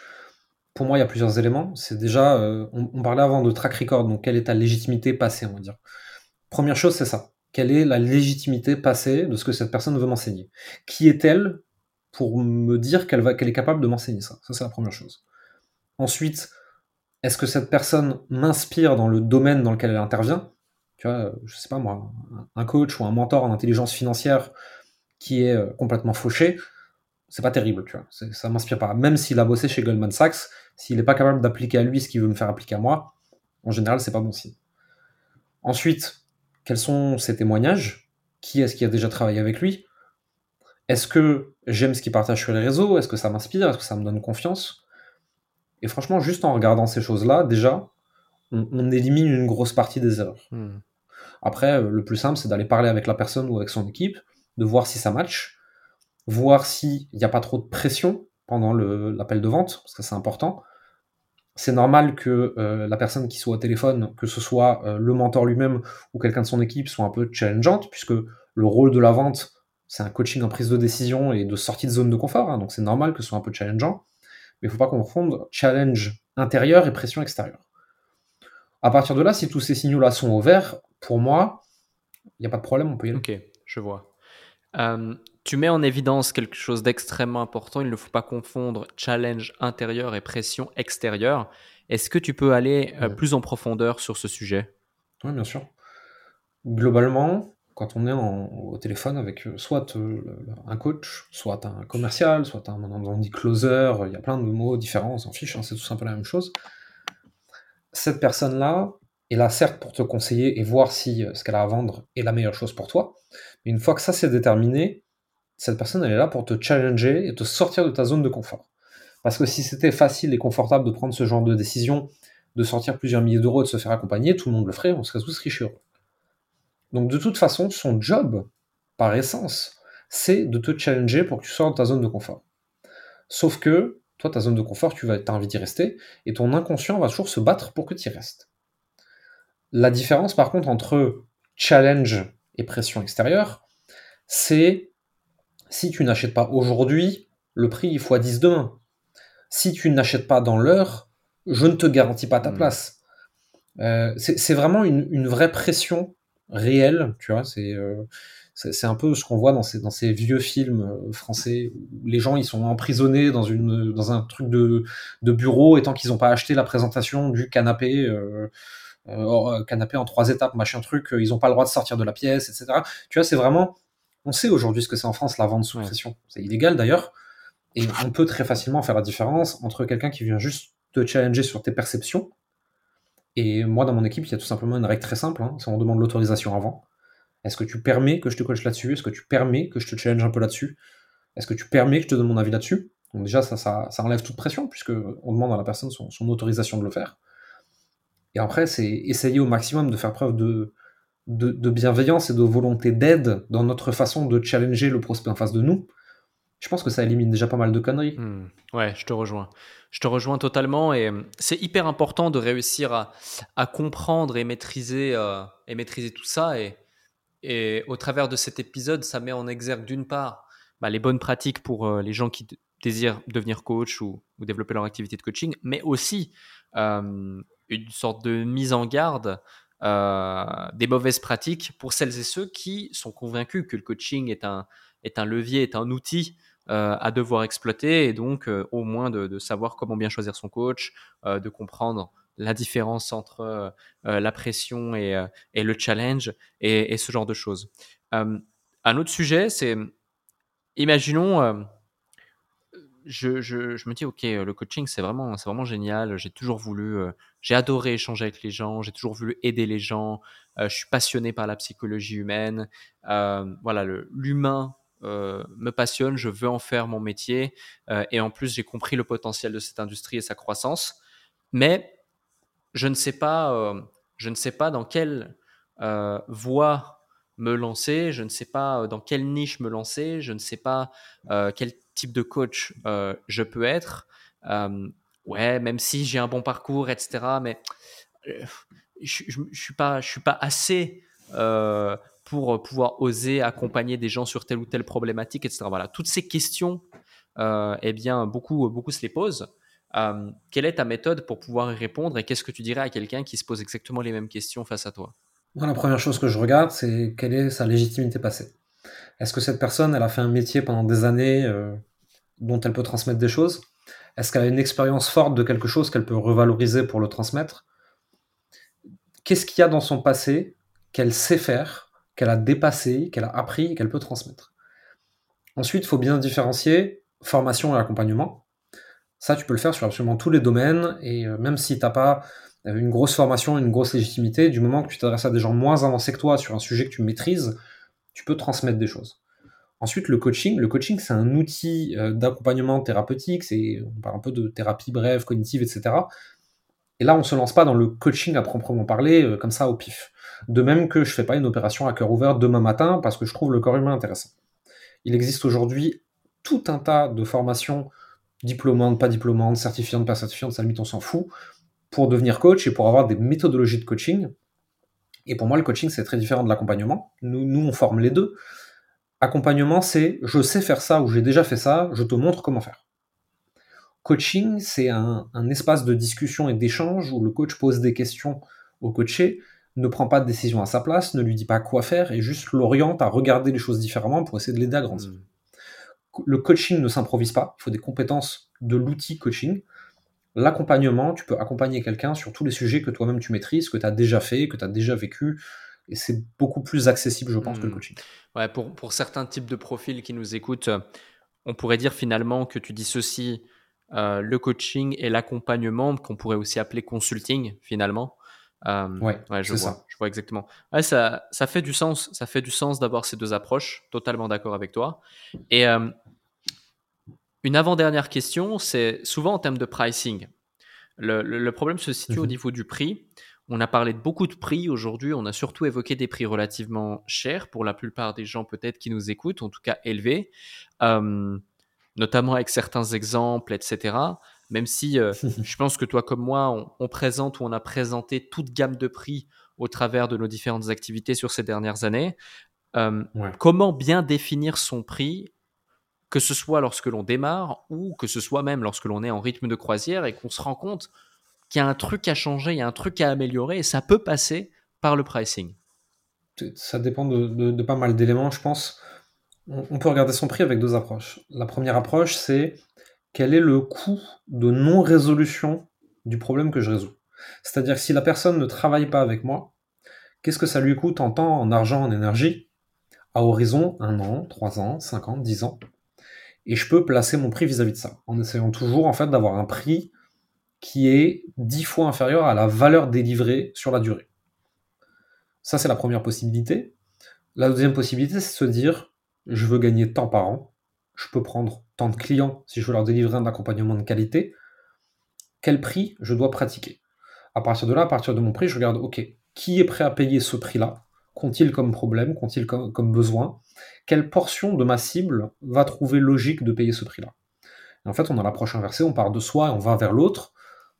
pour moi, il y a plusieurs éléments. C'est déjà, euh, on, parlait avant de track record, donc quelle est ta légitimité passée, on va dire. Première chose, c'est ça. Quelle est la légitimité passée de ce que cette personne veut m'enseigner? Qui est-elle pour me dire qu'elle qu'elle est capable de m'enseigner ça? Ça, c'est la première chose. Ensuite, est-ce que cette personne m'inspire dans le domaine dans lequel elle intervient? Tu vois, je sais pas moi, un coach ou un mentor en intelligence financière qui est euh, complètement fauché, c'est pas terrible, tu vois. Ça m'inspire pas. Même s'il a bossé chez Goldman Sachs, s'il n'est pas capable d'appliquer à lui ce qu'il veut me faire appliquer à moi, en général, c'est pas bon signe. Ensuite, quels sont ses témoignages? Qui est-ce qui a déjà travaillé avec lui? Est-ce que j'aime ce qu'il partage sur les réseaux? Est-ce que ça m'inspire? Est-ce que ça me donne confiance? Et franchement, juste en regardant ces choses-là, déjà, on, élimine une grosse partie des erreurs. Hmm. Après, le plus simple, c'est d'aller parler avec la personne ou avec son équipe, de voir si ça match, voir s'il n'y a pas trop de pression pendant l'appel de vente, parce que c'est important. C'est normal que euh, la personne qui soit au téléphone, que ce soit euh, le mentor lui-même ou quelqu'un de son équipe, soit un peu challengeante, puisque le rôle de la vente, c'est un coaching en prise de décision et de sortie de zone de confort, hein, donc c'est normal que ce soit un peu challengeant. Mais il ne faut pas confondre challenge intérieur et pression extérieure. À partir de là, si tous ces signaux-là sont au vert, pour moi, il n'y a pas de problème, on peut y aller. Ok, je vois. Euh, tu mets en évidence quelque chose d'extrêmement important. Il ne faut pas confondre challenge intérieur et pression extérieure. Est-ce que tu peux aller euh, plus en profondeur sur ce sujet? Oui, bien sûr. Globalement, quand on est au téléphone avec euh, soit un coach, soit un commercial, soit un on dit closer, il y a plein de mots différents, on s'en fiche, hein, c'est tout simplement la même chose. Cette personne-là est là certes pour te conseiller et voir si ce qu'elle a à vendre est la meilleure chose pour toi, mais une fois que ça c'est déterminé, cette personne, elle est là pour te challenger et te sortir de ta zone de confort. Parce que si c'était facile et confortable de prendre ce genre de décision, de sortir plusieurs milliers d'euros et de se faire accompagner, tout le monde le ferait, on serait tous riches heureux. Donc de toute façon, son job, par essence, c'est de te challenger pour que tu sortes de ta zone de confort. Sauf que, toi, ta zone de confort, tu vas as envie d'y rester, et ton inconscient va toujours se battre pour que tu y restes. La différence, par contre, entre challenge et pression extérieure, c'est si tu n'achètes pas aujourd'hui, le prix il fois 10 demain. Si tu n'achètes pas dans l'heure, je ne te garantis pas ta hmm. place. Euh, c'est vraiment une, vraie pression réelle, tu vois. Euh, c'est un peu ce qu'on voit dans ces, dans ces vieux films euh, français où les gens ils sont emprisonnés dans, une, dans un truc de, de bureau et tant qu'ils n'ont pas acheté la présentation du canapé. canapé en trois étapes, machin truc, ils n'ont pas le droit de sortir de la pièce, etc. Tu vois, c'est vraiment on sait aujourd'hui ce que c'est en France la vente sous pression. C'est illégal d'ailleurs. Et on peut très facilement faire la différence entre quelqu'un qui vient juste te challenger sur tes perceptions. Et moi, dans mon équipe, il y a tout simplement une règle très simple. Hein, on demande l'autorisation avant. Est-ce que tu permets que je te coach là-dessus? Est-ce que tu permets que je te challenge un peu là-dessus? Est-ce que tu permets que je te donne mon avis là-dessus? Donc déjà, ça, ça, enlève toute pression, puisque on demande à la personne son, autorisation de le faire. Et après, c'est essayer au maximum de faire preuve de, de, bienveillance et de volonté d'aide dans notre façon de challenger le prospect en face de nous, je pense que ça élimine déjà pas mal de conneries. Hmm. Ouais, je te rejoins. Je te rejoins totalement et euh, c'est hyper important de réussir à, comprendre et maîtriser, euh, et maîtriser tout ça. Et, au travers de cet épisode, ça met en exergue d'une part bah, les bonnes pratiques pour euh, les gens qui désirent devenir coach ou, développer leur activité de coaching, mais aussi une sorte de mise en garde euh, des mauvaises pratiques pour celles et ceux qui sont convaincus que le coaching est un levier, est un outil euh, à devoir exploiter et donc euh, au moins de, savoir comment bien choisir son coach, de comprendre la différence entre la pression et, le challenge et, ce genre de choses. un autre sujet, c'est, imaginons, je, je, me dis, ok, le coaching, c'est vraiment, c'est vraiment génial. J'ai toujours voulu, euh, j'ai adoré échanger avec les gens, j'ai toujours voulu aider les gens. Euh, je suis passionné par la psychologie humaine. Euh, voilà, l'humain me passionne, je veux en faire mon métier. et en plus, j'ai compris le potentiel de cette industrie et sa croissance. Mais je ne sais pas, je ne sais pas dans quelle voie me lancer, je ne sais pas dans quelle niche me lancer, je ne sais pas quel type de coach euh, je peux être. Euh, ouais, même si j'ai un bon parcours, etc. Mais euh, je, ne je suis pas assez pour pouvoir oser accompagner des gens sur telle ou telle problématique, etc. Voilà, toutes ces questions, eh bien, beaucoup, beaucoup se les posent. quelle est ta méthode pour pouvoir y répondre et qu'est-ce que tu dirais à quelqu'un qui se pose exactement les mêmes questions face à toi? La première chose que je regarde, c'est quelle est sa légitimité passée. Est-ce que cette personne, elle a fait un métier pendant des années dont elle peut transmettre des choses? Est-ce qu'elle a une expérience forte de quelque chose qu'elle peut revaloriser pour le transmettre? Qu'est-ce qu'il y a dans son passé qu'elle sait faire, qu'elle a dépassé, qu'elle a appris, qu'elle peut transmettre Ensuite, il faut bien différencier formation et accompagnement. Ça, tu peux le faire sur absolument tous les domaines, et euh, même si tu n'as pas euh, une grosse formation, une grosse légitimité, du moment que tu t'adresses à des gens moins avancés que toi sur un sujet que tu maîtrises, tu peux transmettre des choses. Ensuite, le coaching. Le coaching, c'est un outil euh, d'accompagnement thérapeutique. C'est, on parle un peu de thérapie brève, cognitive, etc. Et là, on se lance pas dans le coaching à proprement parler, comme ça au pif. De même que je fais pas une opération à cœur ouvert demain matin parce que je trouve le corps humain intéressant. Il existe aujourd'hui tout un tas de formations diplômantes, pas diplômantes, certifiantes, pas certifiantes, ça limite on s'en fout, pour devenir coach et pour avoir des méthodologies de coaching. Et pour moi, le coaching, c'est très différent de l'accompagnement. Nous, nous, on forme les deux. Accompagnement, c'est je sais faire ça ou j'ai déjà fait ça, je te montre comment faire. Coaching, c'est un, espace de discussion et d'échange où le coach pose des questions au coaché, ne prend pas de décision à sa place, ne lui dit pas quoi faire et juste l'oriente à regarder les choses différemment pour essayer de l'aider à grandir. Mmh. Le coaching ne s'improvise pas, il faut des compétences de l'outil coaching. L'accompagnement, tu peux accompagner quelqu'un sur tous les sujets que toi-même tu maîtrises, que tu as déjà fait, que tu as déjà vécu, et c'est beaucoup plus accessible, je pense, que le mmh. coaching. Ouais, pour, pour, certains types de profils qui nous écoutent, on pourrait dire finalement que tu dissocies euh, le coaching et l'accompagnement, qu'on pourrait aussi appeler consulting finalement. Euh, ouais, je vois, ça. je vois exactement. ça, ça fait du sens, ça fait du sens d'avoir ces deux approches. Totalement d'accord avec toi. Et euh, une avant-dernière question, c'est souvent en termes de pricing. Le, problème se situe au mhm. niveau du prix. On a parlé de beaucoup de prix aujourd'hui. On a surtout évoqué des prix relativement chers pour la plupart des gens peut-être qui nous écoutent, en tout cas élevés, euh, notamment avec certains exemples, etc. Même si euh, je pense que toi comme moi, on, présente ou on a présenté toute gamme de prix au travers de nos différentes activités sur ces dernières années. Euh, comment bien définir son prix que ce soit lorsque l'on démarre ou que ce soit même lorsque l'on est en rythme de croisière et qu'on se rend compte qu'il y a un truc à changer, il y a un truc à améliorer et ça peut passer par le pricing. Ça dépend de, pas mal d'éléments, je pense. On, peut regarder son prix avec deux approches. La première approche, c'est quel est le coût de non-résolution du problème que je résous? C'est-à-dire que si la personne ne travaille pas avec moi, qu'est-ce que ça lui coûte en temps, en argent, en énergie, à horizon un an, trois ans, cinq ans, dix ans et je peux placer mon prix vis-à-vis de ça, en essayant toujours en d'avoir un prix qui est dix fois inférieur à la valeur délivrée sur la durée. Ça, c'est la première possibilité. La deuxième possibilité, c'est de se dire, je veux gagner tant par an, je peux prendre tant de clients si je veux leur délivrer un accompagnement de qualité, quel prix je dois pratiquer? À partir de là, à partir de mon prix, je regarde, ok, qui est prêt à payer ce prix-là? Qu'ont-ils comme problème? Qu'ont-ils comme, besoin? Quelle portion de ma cible va trouver logique de payer ce prix-là? En fait, on a l'approche inversée, on part de soi et on va vers l'autre.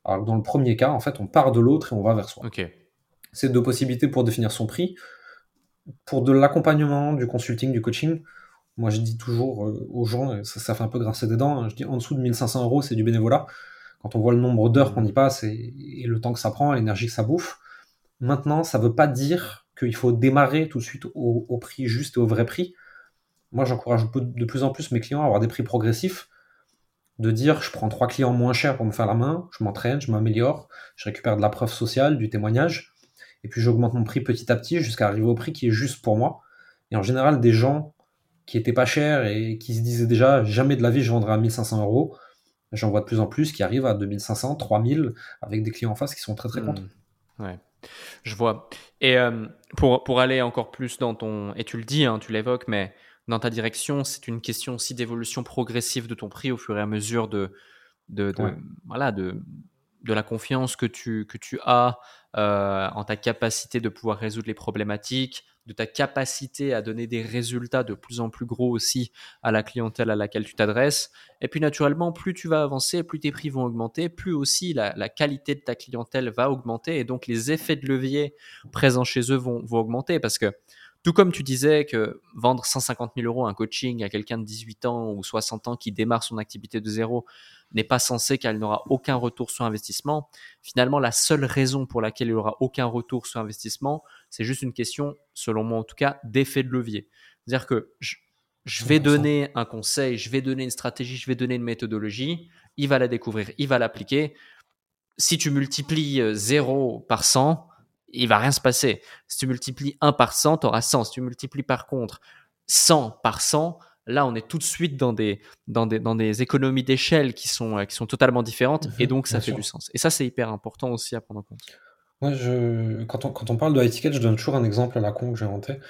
Alors dans le premier cas, en fait, on part de l'autre et on va vers soi. C'est deux possibilités pour définir son prix. Pour de l'accompagnement, du consulting, du coaching, moi je dis toujours euh, aux gens, ça, ça fait un peu grincer des dents, hein, je dis en dessous de 1500 euros, c'est du bénévolat. Quand on voit le nombre d'heures qu'on y passe et, et, le temps que ça prend, l'énergie que ça bouffe. Maintenant, ça ne veut pas dire qu'il faut démarrer tout de suite au, prix juste et au vrai prix. Moi, j'encourage de plus en plus mes clients à avoir des prix progressifs, de dire je prends trois clients moins chers pour me faire la main, je m'entraîne, je m'améliore, je récupère de la preuve sociale, du témoignage, et puis j'augmente mon prix petit à petit jusqu'à arriver au prix qui est juste pour moi. Et en général, des gens qui étaient pas chers et qui se disaient déjà jamais de la vie je vendrai à 1500 euros, j'en vois de plus en plus qui arrivent à 2500, 3000 avec des clients en face qui sont très très contents. Mmh. Ouais. Je vois. Et euh, pour, pour aller encore plus dans ton... Et tu le dis, hein, tu l'évoques, mais dans ta direction, c'est une question aussi d'évolution progressive de ton prix au fur et à mesure de, de, voilà, de, de la confiance que tu, que tu as euh, en ta capacité de pouvoir résoudre les problématiques, de ta capacité à donner des résultats de plus en plus gros aussi à la clientèle à laquelle tu t'adresses. Et puis naturellement, plus tu vas avancer, plus tes prix vont augmenter, plus aussi la, qualité de ta clientèle va augmenter et donc les effets de levier présents chez eux vont, vont augmenter parce que tout comme tu disais que vendre 150 000 euros un coaching à quelqu'un de 18 ans ou 60 ans qui démarre son activité de zéro n'est pas censé qu'elle n'aura aucun retour sur investissement, finalement, la seule raison pour laquelle il n'y aura aucun retour sur investissement, c'est juste une question, selon moi en tout cas, d'effet de levier. C'est-à-dire que je, je vais donner un conseil, je vais donner une stratégie, je vais donner une méthodologie, il va la découvrir, il va l'appliquer. Si tu multiplies 0 euh, par 100, il va rien se passer. Si tu multiplies 1 par 100, tu auras 100. Si tu multiplies par contre 100 par 100, là on est tout de suite dans des, dans des, dans des économies d'échelle qui sont, euh, qui sont totalement différentes et mhm, donc ça fait du sens. Et ça c'est hyper important aussi à prendre en compte. Moi, je, quand, on, parle de high ticket, je donne toujours un exemple à la con que j'ai inventé.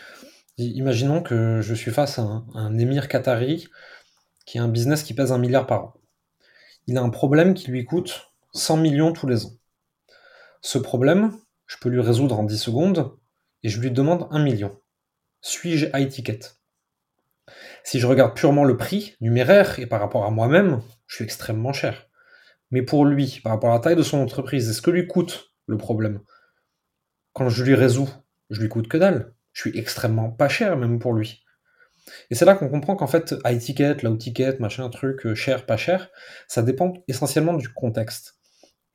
Imaginons que je suis face à un, émir qatari qui a un business qui pèse un milliard par an. Il a un problème qui lui coûte 100 millions tous les ans. Ce problème, je peux lui résoudre en 10 secondes et je lui demande un million. Suis-je high ticket? Si je regarde purement le prix numéraire et par rapport à moi-même, je suis extrêmement cher. Mais pour lui, par rapport à la taille de son entreprise, est-ce que lui coûte le problème Quand je lui résous, je lui coûte que dalle. Je suis extrêmement pas cher même pour lui. Et c'est là qu'on comprend qu'en fait, high ticket, low ticket, machin, truc, euh, cher, pas cher, ça dépend essentiellement du contexte.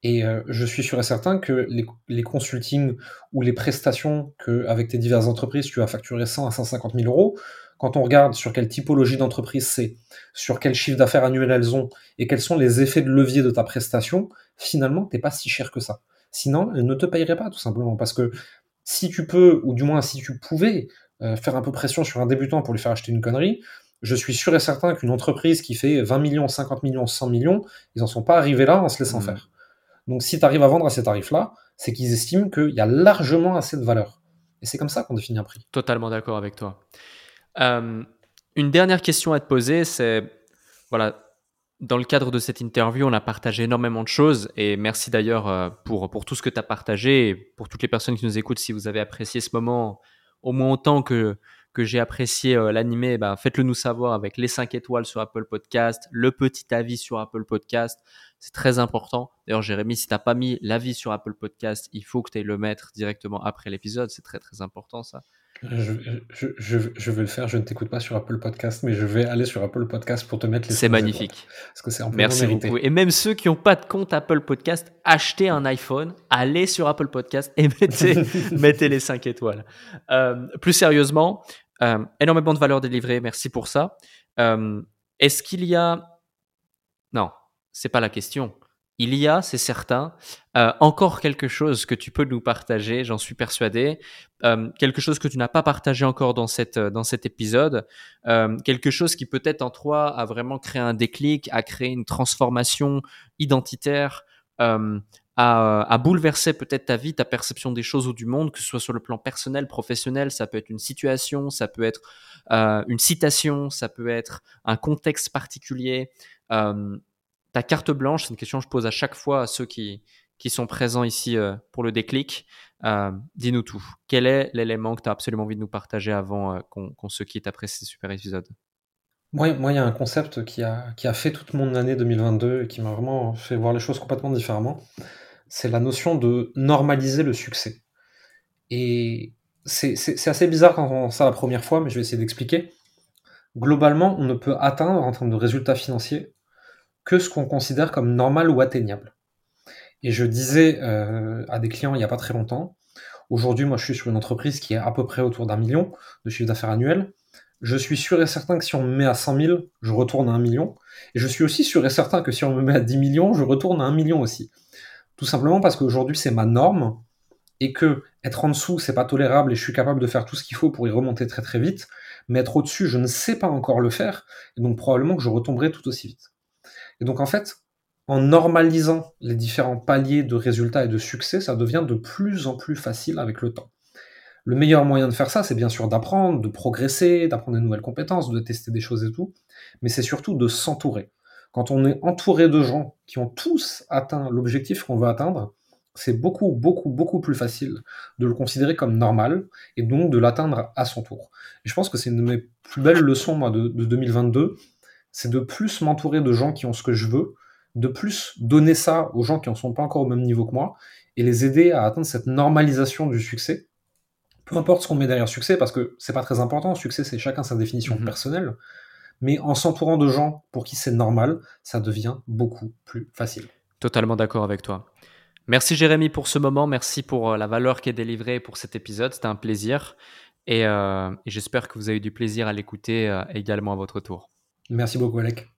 Et euh, je suis sûr et certain que les, consultings ou les prestations que, avec tes diverses entreprises, tu vas facturer 100 à 150 000 euros, quand on regarde sur quelle typologie d'entreprise c'est, sur quel chiffre d'affaires annuel elles ont, et quels sont les effets de levier de ta prestation, finalement, t'es pas si cher que ça. Sinon, elle ne te payerait pas, tout simplement. Parce que si tu peux, ou du moins si tu pouvais, euh, faire un peu pression sur un débutant pour lui faire acheter une connerie, je suis sûr et certain qu'une entreprise qui fait 20 millions, 50 millions, 100 millions, ils n'en sont pas arrivés là en se laissant mmh. faire. Donc si tu arrives à vendre à ces tarifs-là, c'est qu'ils estiment qu'il y a largement assez de valeur. Et c'est comme ça qu'on définit un prix. Totalement d'accord avec toi. Euh, une dernière question à te poser, c'est, voilà, dans le cadre de cette interview, on a partagé énormément de choses et merci d'ailleurs euh, pour, pour tout ce que tu as partagé pour toutes les personnes qui nous écoutent. Si vous avez apprécié ce moment, au moins autant que, que j'ai apprécié euh, l'animé, ben, faites-le nous savoir avec les 5 étoiles sur Apple Podcast, le petit avis sur Apple Podcast. C'est très important. D'ailleurs, Jérémy, si tu n'as pas mis l'avis sur Apple Podcast, il faut que tu le mettre directement après l'épisode. C'est très, très important ça. Je, je, vais le faire, je ne t'écoute pas sur Apple Podcast, mais je vais aller sur Apple Podcast pour te mettre les C'est magnifique. Parce que c'est Merci beaucoup. Et même ceux qui n'ont pas de compte Apple Podcast, achetez un iPhone, allez sur Apple Podcast et mettez, mettez les 5 étoiles. Euh, plus sérieusement, euh, énormément de valeur délivrée, merci pour ça. Euh, est-ce qu'il y a... Non, c'est pas la question il y a, c'est certain, euh, encore quelque chose que tu peux nous partager, j'en suis persuadé, euh, quelque chose que tu n'as pas partagé encore dans, cette, dans cet épisode, euh, quelque chose qui peut-être en toi a vraiment créé un déclic, a créé une transformation identitaire, a, a bouleversé peut-être ta vie, ta perception des choses ou du monde, que ce soit sur le plan personnel, professionnel, ça peut être une situation, ça peut être une citation, ça peut être un contexte particulier ta carte blanche, c'est une question que je pose à chaque fois à ceux qui, qui sont présents ici euh, pour le déclic. Euh, dis-nous tout. Quel est l'élément que tu as absolument envie de nous partager avant euh, qu'on se quitte après ces super épisodes? Moi, il y a un concept qui a, qui a fait toute mon année 2022 et qui m'a vraiment fait voir les choses complètement différemment. C'est la notion de normaliser le succès. Et c'est assez bizarre quand on entend ça la première fois, mais je vais essayer d'expliquer. Globalement, on ne peut atteindre en termes de résultats financiers que ce qu'on considère comme normal ou atteignable. Et je disais euh, à des clients il n'y a pas très longtemps, aujourd'hui moi je suis sur une entreprise qui est à peu près autour d'un million de chiffre d'affaires annuel. Je suis sûr et certain que si on me met à 100 000, je retourne à un million. Et je suis aussi sûr et certain que si on me met à 10 millions, je retourne à un million aussi. Tout simplement parce qu'aujourd'hui c'est ma norme et que être en dessous c'est pas tolérable et je suis capable de faire tout ce qu'il faut pour y remonter très très vite. Mais être au-dessus, je ne sais pas encore le faire et donc probablement que je retomberai tout aussi vite. Et donc en fait, en normalisant les différents paliers de résultats et de succès, ça devient de plus en plus facile avec le temps. Le meilleur moyen de faire ça, c'est bien sûr d'apprendre, de progresser, d'apprendre des nouvelles compétences, de tester des choses et tout, mais c'est surtout de s'entourer. Quand on est entouré de gens qui ont tous atteint l'objectif qu'on veut atteindre, c'est beaucoup, beaucoup, beaucoup plus facile de le considérer comme normal et donc de l'atteindre à son tour. Et je pense que c'est une de mes plus belles leçons moi, de, de 2022, c'est de plus m'entourer de gens qui ont ce que je veux, de plus donner ça aux gens qui en sont pas encore au même niveau que moi, et les aider à atteindre cette normalisation du succès. Peu importe ce qu'on met derrière succès, parce que c'est pas très important, succès c'est chacun sa définition mhm. personnelle, mais en s'entourant de gens pour qui c'est normal, ça devient beaucoup plus facile. Totalement d'accord avec toi. Merci Jérémy pour ce moment, merci pour euh, la valeur qui est délivrée pour cet épisode, c'était un plaisir, et, euh, j'espère que vous avez eu du plaisir à l'écouter euh, également à votre tour. Merci beaucoup, Alec.